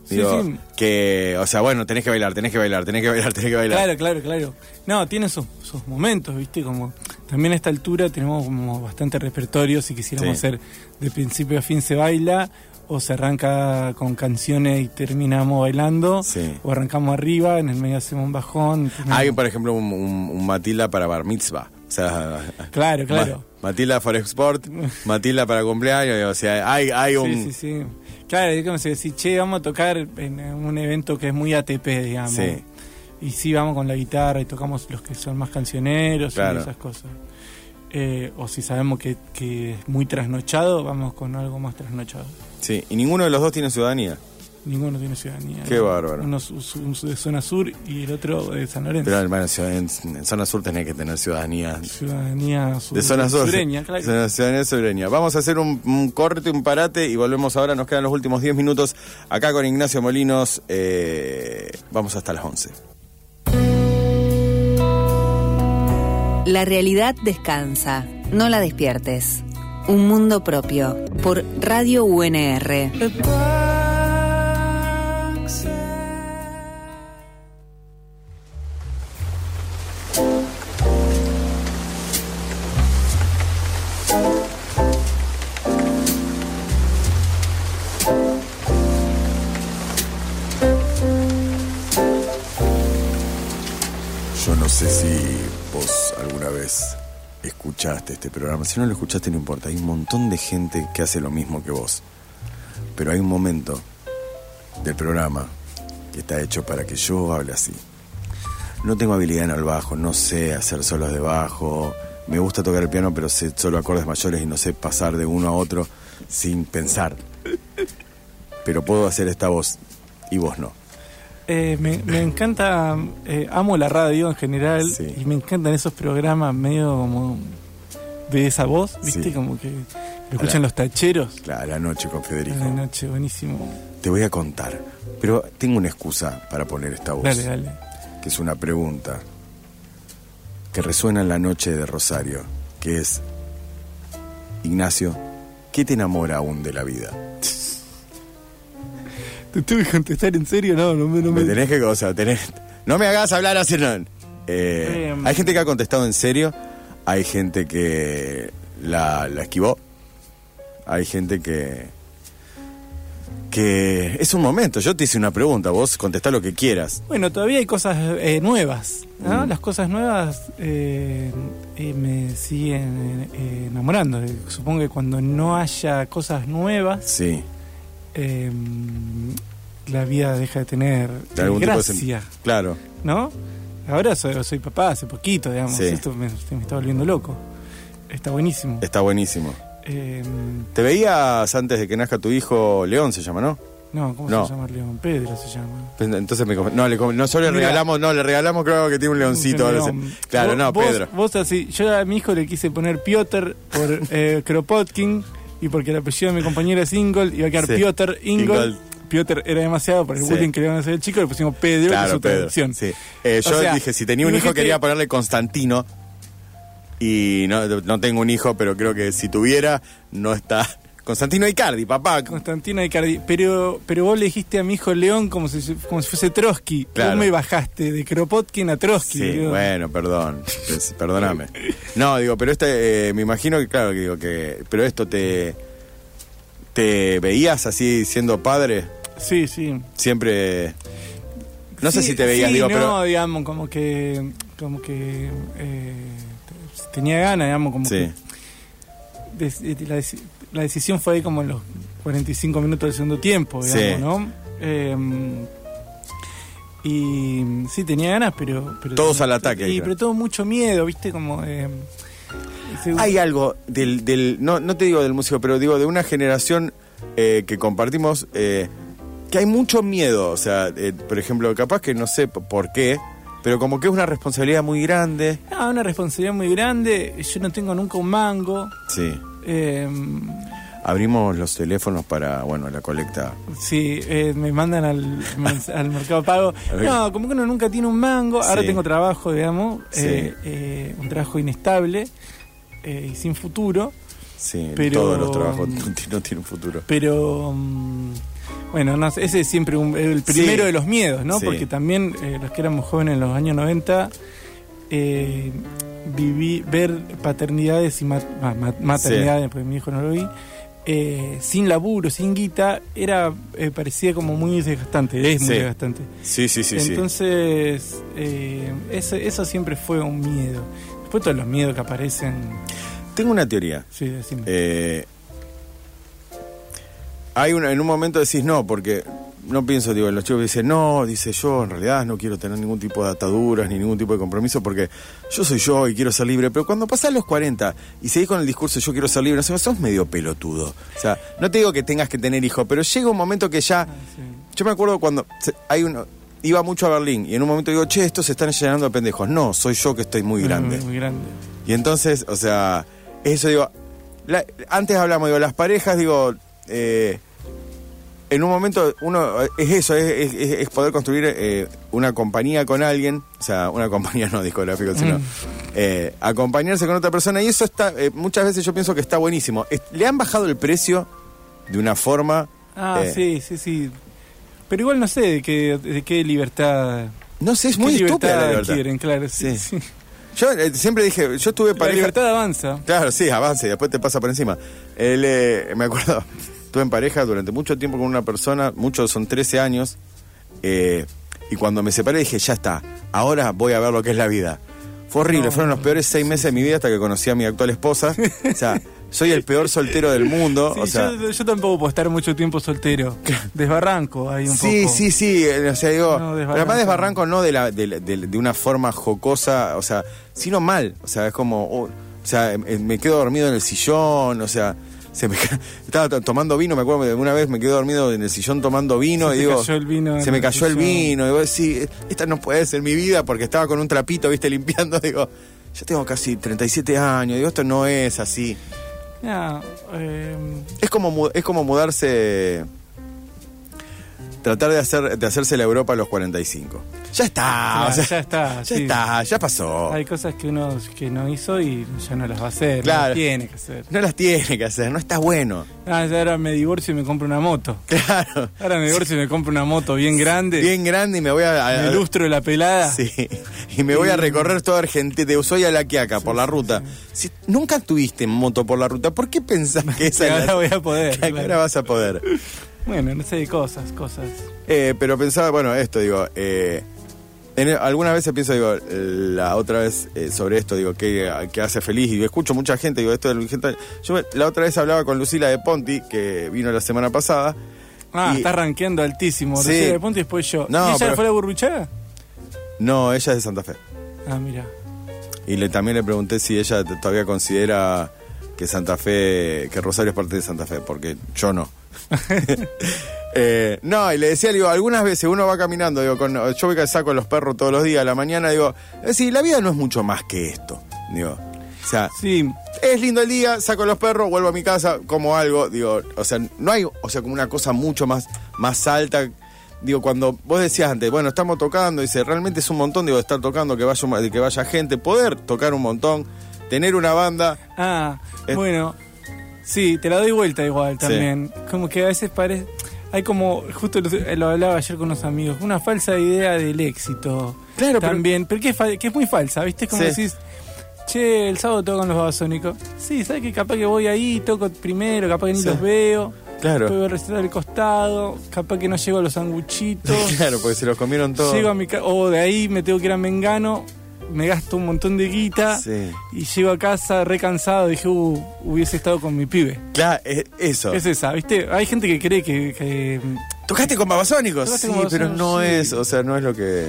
[SPEAKER 2] Sí, sí.
[SPEAKER 1] que, o sea, bueno, tenés que bailar, tenés que bailar, tenés que bailar, tenés que bailar.
[SPEAKER 2] Claro, claro, claro. No, tiene sus, sus momentos, ¿viste? Como también a esta altura tenemos como bastante repertorio si quisiéramos
[SPEAKER 1] Sí.
[SPEAKER 2] hacer de principio a fin se baila o se arranca con canciones y terminamos bailando
[SPEAKER 1] Sí.
[SPEAKER 2] o arrancamos arriba, en el medio hacemos un bajón.
[SPEAKER 1] Hay, por ejemplo, un, un- un Matilda para Bar Mitzvah. O sea,
[SPEAKER 2] Claro, claro.
[SPEAKER 1] Ma- Matilda for Export, Matilda para cumpleaños. O sea, hay, hay un.
[SPEAKER 2] Sí, sí, sí. Claro, es como si decís, che, vamos a tocar en un evento que es muy ATP, digamos.
[SPEAKER 1] Sí.
[SPEAKER 2] Y sí, vamos con la guitarra y tocamos los que son más cancioneros
[SPEAKER 1] Claro.
[SPEAKER 2] y esas cosas. Eh, o si sabemos que, que es muy trasnochado, vamos con algo más trasnochado.
[SPEAKER 1] Sí, y ninguno de los dos tiene ciudadanía.
[SPEAKER 2] Ninguno tiene ciudadanía.
[SPEAKER 1] Qué bárbaro.
[SPEAKER 2] Uno de zona sur y el otro de San Lorenzo.
[SPEAKER 1] Pero bueno, ciudad- en, en zona sur tenés que tener ciudadanía.
[SPEAKER 2] Ciudadanía sur-
[SPEAKER 1] De zona sur.
[SPEAKER 2] sureña, claro.
[SPEAKER 1] Zona- Ciudadanía sureña. Vamos a hacer un, un corte, un parate y volvemos ahora. Nos quedan los últimos 10 minutos acá con Ignacio Molinos. eh, vamos hasta las 11.
[SPEAKER 16] La realidad descansa. No la despiertes. Un mundo propio. Por Radio UNR.
[SPEAKER 1] Yo no sé si vos alguna vez escuchaste este programa. Si no lo escuchaste, no importa. Hay un montón de gente que hace lo mismo que vos. Pero hay un momento del programa que está hecho para que yo hable así. No tengo habilidad en el bajo, no sé hacer solos de bajo. Me gusta tocar el piano, pero sé solo acordes mayores y no sé pasar de uno a otro sin pensar. Pero puedo hacer esta voz y vos no.
[SPEAKER 2] Eh, me, me encanta, eh, amo la radio en general y me encantan esos programas medio como de esa voz, ¿viste?
[SPEAKER 1] Sí.
[SPEAKER 2] Como que lo escuchan los tacheros.
[SPEAKER 1] Claro, la noche con Federico.
[SPEAKER 2] La noche, buenísimo.
[SPEAKER 1] Te voy a contar, pero tengo una excusa para poner esta voz.
[SPEAKER 2] Dale, dale.
[SPEAKER 1] Que es una pregunta que resuena en la noche de Rosario, que es, Ignacio, ¿qué te enamora aún de la vida?
[SPEAKER 2] ¿Te tuve que contestar en serio? No, no, me- no
[SPEAKER 1] Me
[SPEAKER 2] me...
[SPEAKER 1] tenés que, o sea, tenés, no me hagas hablar así, no. Eh, hay gente que ha contestado en serio, hay gente que la, la esquivó, hay gente que que es un momento. Yo te hice una pregunta, vos contestá lo que quieras.
[SPEAKER 2] Bueno, todavía hay cosas eh, nuevas, ¿no?
[SPEAKER 1] Mm.
[SPEAKER 2] Las cosas nuevas eh, eh, me siguen eh, enamorando. Supongo que cuando no haya cosas nuevas,
[SPEAKER 1] Sí.
[SPEAKER 2] eh, la vida deja de tener
[SPEAKER 1] De algún tipo de
[SPEAKER 2] gracia,
[SPEAKER 1] Claro.
[SPEAKER 2] ¿no? Ahora soy, soy papá hace poquito, digamos.
[SPEAKER 1] Sí.
[SPEAKER 2] Esto me, me está volviendo loco. Está buenísimo.
[SPEAKER 1] Está buenísimo.
[SPEAKER 2] Eh,
[SPEAKER 1] ¿Te veías antes de que nazca tu hijo León, se llama, no?
[SPEAKER 2] no, ¿cómo
[SPEAKER 1] No.
[SPEAKER 2] se llama León? Pedro se llama.
[SPEAKER 1] Entonces me no, le no solo le regalamos, no, le regalamos creo que tiene un leoncito.
[SPEAKER 2] Un león.
[SPEAKER 1] Claro, no,
[SPEAKER 2] vos-
[SPEAKER 1] Pedro.
[SPEAKER 2] Vos así, yo a mi hijo le quise poner Piotr por eh, Kropotkin y porque el apellido de mi compañera es Ingol, iba a quedar
[SPEAKER 1] Sí.
[SPEAKER 2] Piotr Ingol.
[SPEAKER 1] Ingold.
[SPEAKER 2] Piotr era demasiado por el
[SPEAKER 1] Sí.
[SPEAKER 2] bullying que le iban a hacer al chico, le pusimos Pedro,
[SPEAKER 1] Claro,
[SPEAKER 2] su
[SPEAKER 1] Pedro. Sí. Eh, yo
[SPEAKER 2] sea,
[SPEAKER 1] dije, si tenía un hijo quería ponerle Constantino. Y no, no tengo un hijo, pero creo que si tuviera, no está. Constantino Icardi, papá.
[SPEAKER 2] Constantino Icardi. Pero, pero vos le dijiste a mi hijo León como si, como si fuese Trotsky.
[SPEAKER 1] Claro.
[SPEAKER 2] Vos me bajaste de Kropotkin a Trotsky.
[SPEAKER 1] Sí,
[SPEAKER 2] boludo.
[SPEAKER 1] bueno, perdón. Pues, perdóname. No, digo, pero este, eh, me imagino que, claro, que digo que. Pero esto te. ¿Te veías así siendo padre?
[SPEAKER 2] Sí, sí.
[SPEAKER 1] Siempre. No sé si te veías,
[SPEAKER 2] sí,
[SPEAKER 1] digo,
[SPEAKER 2] no,
[SPEAKER 1] pero.
[SPEAKER 2] digamos, como que. Como que. eh, tenía ganas, digamos, como
[SPEAKER 1] Sí.
[SPEAKER 2] que. eh, la, deci- la decisión fue ahí como en los 45 minutos del segundo tiempo, digamos,
[SPEAKER 1] Sí.
[SPEAKER 2] ¿no? Eh, y sí, tenía ganas, pero. pero
[SPEAKER 1] Todos al ataque, dijeron.
[SPEAKER 2] pero todo mucho miedo, ¿viste? Como. eh,
[SPEAKER 1] Hay algo del, del no, no te digo del músico, pero digo de una generación eh, que compartimos que hay mucho miedo. O sea, eh, por ejemplo, capaz que no sé por qué, pero como que es una responsabilidad muy grande.
[SPEAKER 2] Ah, una responsabilidad muy grande. Yo no tengo nunca un mango.
[SPEAKER 1] Sí.
[SPEAKER 2] Eh,
[SPEAKER 1] Abrimos los teléfonos para, bueno, la colecta.
[SPEAKER 2] sí, eh, me mandan al, al mercado pago. No, como que uno nunca tiene un mango. Ahora
[SPEAKER 1] Sí.
[SPEAKER 2] tengo trabajo, digamos.
[SPEAKER 1] Sí.
[SPEAKER 2] eh, eh, un trabajo inestable eh, y sin futuro.
[SPEAKER 1] Sí,
[SPEAKER 2] Pero-
[SPEAKER 1] todos los trabajos no tienen- no tienen futuro.
[SPEAKER 2] Pero mm, bueno, no ese es siempre un- el primero
[SPEAKER 1] Sí.
[SPEAKER 2] de los miedos, ¿no?
[SPEAKER 1] Sí.
[SPEAKER 2] Porque también eh, los que éramos jóvenes en los años 90, eh, viví, ver paternidades y ma- maternidades, porque mi hijo no lo vi, eh, sin laburo, sin guita, era eh, parecía como muy desgastante, es muy
[SPEAKER 1] Sí.
[SPEAKER 2] desgastante.
[SPEAKER 1] Sí, sí, sí, sí.
[SPEAKER 2] Entonces, eh, eso, eso siempre fue un miedo. Después todos los miedos que aparecen.
[SPEAKER 1] Tengo una teoría.
[SPEAKER 2] Sí, decime.
[SPEAKER 1] Hay una, en un momento decís no, porque no pienso, digo, los chicos dicen no, dice yo en realidad no quiero tener ningún tipo de ataduras ni ningún tipo de compromiso porque yo soy yo y quiero ser libre. Pero cuando pasás los 40 y seguís con el discurso yo quiero ser libre, no sé, sos medio pelotudo. O sea, no te digo que tengas que tener hijos, pero llega un momento que ya. Yo me acuerdo cuando hay uno. Iba mucho a Berlín y en un momento digo, che, estos se están llenando de pendejos. No, soy yo que estoy muy grande.
[SPEAKER 2] Muy, muy grande.
[SPEAKER 1] Y entonces, o sea, eso digo, la- antes hablamos, digo, las parejas, digo, eh, en un momento uno es eso, es, es- es poder construir eh, una compañía con alguien, o sea, una compañía no discográfica, sino
[SPEAKER 2] Mm.
[SPEAKER 1] eh, acompañarse con otra persona y eso está, eh, muchas veces yo pienso que está buenísimo. Es- Le han bajado el precio de una forma...
[SPEAKER 2] Ah,
[SPEAKER 1] eh,
[SPEAKER 2] sí, sí, sí. Pero igual no sé de qué, de qué libertad.
[SPEAKER 1] No sé, es muy estúpida la libertad.
[SPEAKER 2] quieren, claro, sí.
[SPEAKER 1] Sí.
[SPEAKER 2] sí.
[SPEAKER 1] Yo eh, siempre dije, yo tuve
[SPEAKER 2] La
[SPEAKER 1] pareja...
[SPEAKER 2] libertad avanza.
[SPEAKER 1] Claro, sí, avanza y después te pasa por encima. Él, eh, me acuerdo, estuve en pareja durante mucho tiempo con una persona, muchos son 13 años, eh, y cuando me separé dije, ya está, ahora voy a ver lo que es la vida. Fue horrible, fueron los peores seis meses de mi vida hasta que conocí a mi actual esposa. O sea, soy el peor soltero del mundo.
[SPEAKER 2] Sí,
[SPEAKER 1] o sea,
[SPEAKER 2] yo, yo tampoco puedo estar mucho tiempo soltero. Desbarranco hay un
[SPEAKER 1] sí,
[SPEAKER 2] poco.
[SPEAKER 1] sí, sí, eh, o sea, digo,
[SPEAKER 2] No,
[SPEAKER 1] pero además desbarranco no de, la, de, la- de- de una forma jocosa, o sea, sino mal, o sea, es como, oh, o sea, me quedo dormido en el sillón, o sea, se me estaba to- tomando vino, me acuerdo una vez me quedé dormido en el sillón tomando vino
[SPEAKER 2] Se
[SPEAKER 1] y digo,
[SPEAKER 2] cayó el vino en
[SPEAKER 1] se me cayó el vino, y esta no puede ser mi vida porque estaba con un trapito, viste, limpiando, digo, yo tengo casi 37 años, digo, esto no es así.
[SPEAKER 2] Eh,
[SPEAKER 1] Es como, es como mudarse. Tratar de hacer de hacerse la Europa a los 45. Ya está,
[SPEAKER 2] ya,
[SPEAKER 1] o sea,
[SPEAKER 2] ya está.
[SPEAKER 1] ya
[SPEAKER 2] sí.
[SPEAKER 1] está, ya pasó.
[SPEAKER 2] Hay cosas que uno que no hizo y ya no las va a hacer. No las tiene que hacer.
[SPEAKER 1] No las tiene que hacer, no está bueno.
[SPEAKER 2] Ah, ya ahora me divorcio y me compro una moto.
[SPEAKER 1] Claro.
[SPEAKER 2] Ahora me divorcio y me compro una moto bien grande.
[SPEAKER 1] Bien grande y me voy a. a-
[SPEAKER 2] Me ilustro la pelada.
[SPEAKER 1] Sí. Y me voy a recorrer toda Argentina, de Ushuaia a La Quiaca, por la ruta. Si nunca tuviste moto por la ruta, ¿por qué pensás que esa
[SPEAKER 2] Que ahora
[SPEAKER 1] la-
[SPEAKER 2] voy a poder.
[SPEAKER 1] que
[SPEAKER 2] claro.
[SPEAKER 1] ahora vas a poder?
[SPEAKER 2] Bueno, no sé, cosas, cosas.
[SPEAKER 1] Eh, pero pensaba, bueno, esto, digo, eh, en, algunas veces pienso, digo, la otra vez eh, sobre esto, digo, que, que hace feliz, y escucho mucha gente, digo, esto de gente. Yo la otra vez hablaba con Lucila de Ponti, que vino la semana pasada.
[SPEAKER 2] Ah,
[SPEAKER 1] y-
[SPEAKER 2] está rankeando altísimo.
[SPEAKER 1] Sí.
[SPEAKER 2] Recibe de punto y después yo.
[SPEAKER 1] No,
[SPEAKER 2] ¿Y ella
[SPEAKER 1] pero-
[SPEAKER 2] fue la burruchada?
[SPEAKER 1] No, ella es de Santa Fe.
[SPEAKER 2] Ah, mira.
[SPEAKER 1] Y le, también le pregunté si ella todavía considera que Santa Fe, que Rosario es parte de Santa Fe, porque yo no. Eh, no, y le decía, digo, algunas veces uno va caminando, digo, con, yo voy que saco a los perros todos los días a la mañana, digo, es decir, la vida no es mucho más que esto, digo. O sea,
[SPEAKER 2] Sí,
[SPEAKER 1] es lindo el día, saco a los perros, vuelvo a mi casa, como algo, digo, o sea, no hay, o sea, como una cosa mucho más, más alta. Digo, cuando vos decías antes, bueno, estamos tocando, dice, realmente es un montón, digo, estar tocando, que vaya, que vaya gente, poder tocar un montón, tener una banda.
[SPEAKER 2] Ah,
[SPEAKER 1] Es-
[SPEAKER 2] bueno. Sí, te la doy vuelta igual
[SPEAKER 1] Sí.
[SPEAKER 2] también. Como que a veces parece. Hay como, justo lo, lo hablaba ayer con unos amigos, una falsa idea del éxito.
[SPEAKER 1] Claro, pero-
[SPEAKER 2] también, pero, que, es, fa- que es muy falsa, ¿viste? Como
[SPEAKER 1] Sí.
[SPEAKER 2] decís, che, el sábado toco con los babasónicos. Sí, ¿sabes que capaz que voy ahí, toco primero, capaz que ni
[SPEAKER 1] Sí.
[SPEAKER 2] los veo.
[SPEAKER 1] Claro.
[SPEAKER 2] A recitar al costado, capaz que no llego a los sanguchitos.
[SPEAKER 1] Claro, porque se los comieron todos.
[SPEAKER 2] Llego a mi casa, o de ahí me tengo que ir a Mengano, me gasto un montón de guita
[SPEAKER 1] Sí.
[SPEAKER 2] y llego a casa re cansado. Dije, uh, hubiese estado con mi pibe.
[SPEAKER 1] Claro, es- eso.
[SPEAKER 2] Es esa, ¿viste? Hay gente que cree que, que
[SPEAKER 1] ¿Tocaste con babasónicos?
[SPEAKER 2] Tocaste
[SPEAKER 1] Sí,
[SPEAKER 2] con
[SPEAKER 1] pero no
[SPEAKER 2] sí.
[SPEAKER 1] es, o sea, no es lo que...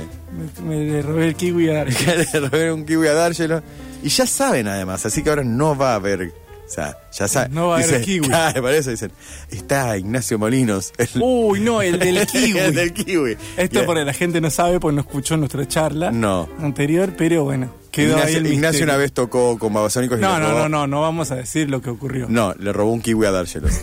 [SPEAKER 2] me, me le robé el kiwi a
[SPEAKER 1] le robé un kiwi a dárselo. Y ya saben además, así que ahora no va a haber O sea, ya saben.
[SPEAKER 2] No va a haber
[SPEAKER 1] dicen,
[SPEAKER 2] kiwi.
[SPEAKER 1] Claro, por eso dicen, está Ignacio Molinos. el-
[SPEAKER 2] Uy, no, el del kiwi.
[SPEAKER 1] el del kiwi.
[SPEAKER 2] Esto porque la gente no sabe, porque no escuchó nuestra charla
[SPEAKER 1] No.
[SPEAKER 2] anterior, pero bueno, quedó ahí
[SPEAKER 1] Ignacio,
[SPEAKER 2] el
[SPEAKER 1] Ignacio una vez tocó con Babasónicos y
[SPEAKER 2] No, no,
[SPEAKER 1] robó-
[SPEAKER 2] no, no, no vamos a decir lo que ocurrió.
[SPEAKER 1] No, le robó un kiwi a Dárgelos.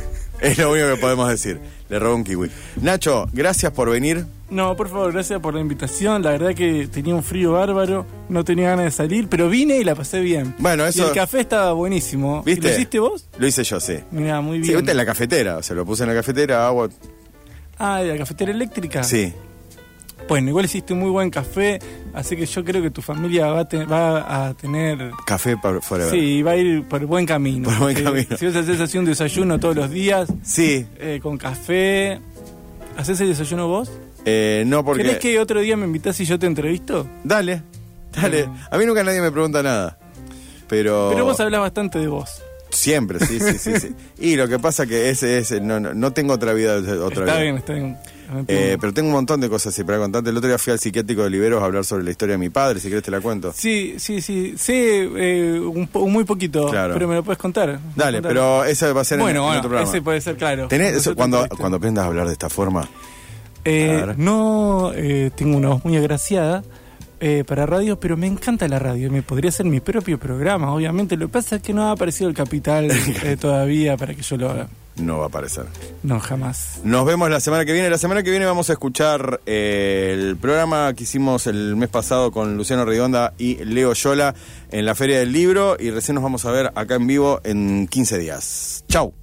[SPEAKER 1] Es lo único que podemos decir. Le robó un kiwi. Nacho, gracias por venir.
[SPEAKER 2] No, por favor, gracias por la invitación. La verdad que tenía un frío bárbaro, no tenía ganas de salir, pero vine y la pasé bien.
[SPEAKER 1] Bueno, eso-
[SPEAKER 2] Y el café estaba buenísimo.
[SPEAKER 1] ¿Viste?
[SPEAKER 2] ¿Lo hiciste vos?
[SPEAKER 1] Lo hice yo, sí.
[SPEAKER 2] Mira, muy
[SPEAKER 1] Sí,
[SPEAKER 2] bien.
[SPEAKER 1] viste en la cafetera. O sea, lo puse en la cafetera, agua.
[SPEAKER 2] Ah, ¿de la cafetera eléctrica?
[SPEAKER 1] Sí.
[SPEAKER 2] Bueno, igual hiciste un muy buen café, así que yo creo que tu familia va a, te- va a tener...
[SPEAKER 1] Café para forever.
[SPEAKER 2] Sí, va a ir por buen camino.
[SPEAKER 1] Por buen camino.
[SPEAKER 2] Si vos haces así un desayuno todos los días,
[SPEAKER 1] Sí.
[SPEAKER 2] eh, con café... ¿Haces el desayuno vos?
[SPEAKER 1] Eh, no, porque.
[SPEAKER 2] ¿Querés que otro día me invitás y yo te entrevisto?
[SPEAKER 1] Dale, dale. A mí nunca nadie me pregunta nada. Pero.
[SPEAKER 2] Pero vos hablas bastante de vos.
[SPEAKER 1] Siempre, sí, sí, sí. sí. Y lo que pasa que ese es. No, no, no tengo otra vida. Otra
[SPEAKER 2] está
[SPEAKER 1] vida.
[SPEAKER 2] bien, está bien.
[SPEAKER 1] Eh, pero tengo un montón de cosas así para contarte. El otro día fui al psiquiátrico de Liberos a hablar sobre la historia de mi padre. Si querés te la cuento.
[SPEAKER 2] Sí, sí, sí. Sé eh, un, po- muy poquito,
[SPEAKER 1] Claro.
[SPEAKER 2] pero me lo puedes contar.
[SPEAKER 1] Dale,
[SPEAKER 2] Contar.
[SPEAKER 1] pero eso va a ser en-
[SPEAKER 2] Bueno,
[SPEAKER 1] en,
[SPEAKER 2] bueno,
[SPEAKER 1] otro programa.
[SPEAKER 2] ese puede ser claro.
[SPEAKER 1] ¿Tenés eso cuando,
[SPEAKER 2] entrevistamos.
[SPEAKER 1] cuando aprendas a hablar de esta forma?
[SPEAKER 2] Eh, no eh, tengo una voz muy agraciada eh, para radio, pero me encanta la radio. Me podría ser mi propio programa, obviamente. Lo que pasa es que no ha aparecido el capital eh, todavía para que yo lo haga.
[SPEAKER 1] No va a aparecer.
[SPEAKER 2] No, jamás.
[SPEAKER 1] Nos vemos la semana que viene. La semana que viene vamos a escuchar eh, el programa que hicimos el mes pasado con Luciano Redonda y Leo Yola en la Feria del Libro y recién nos vamos a ver acá en vivo en 15 días. Chau.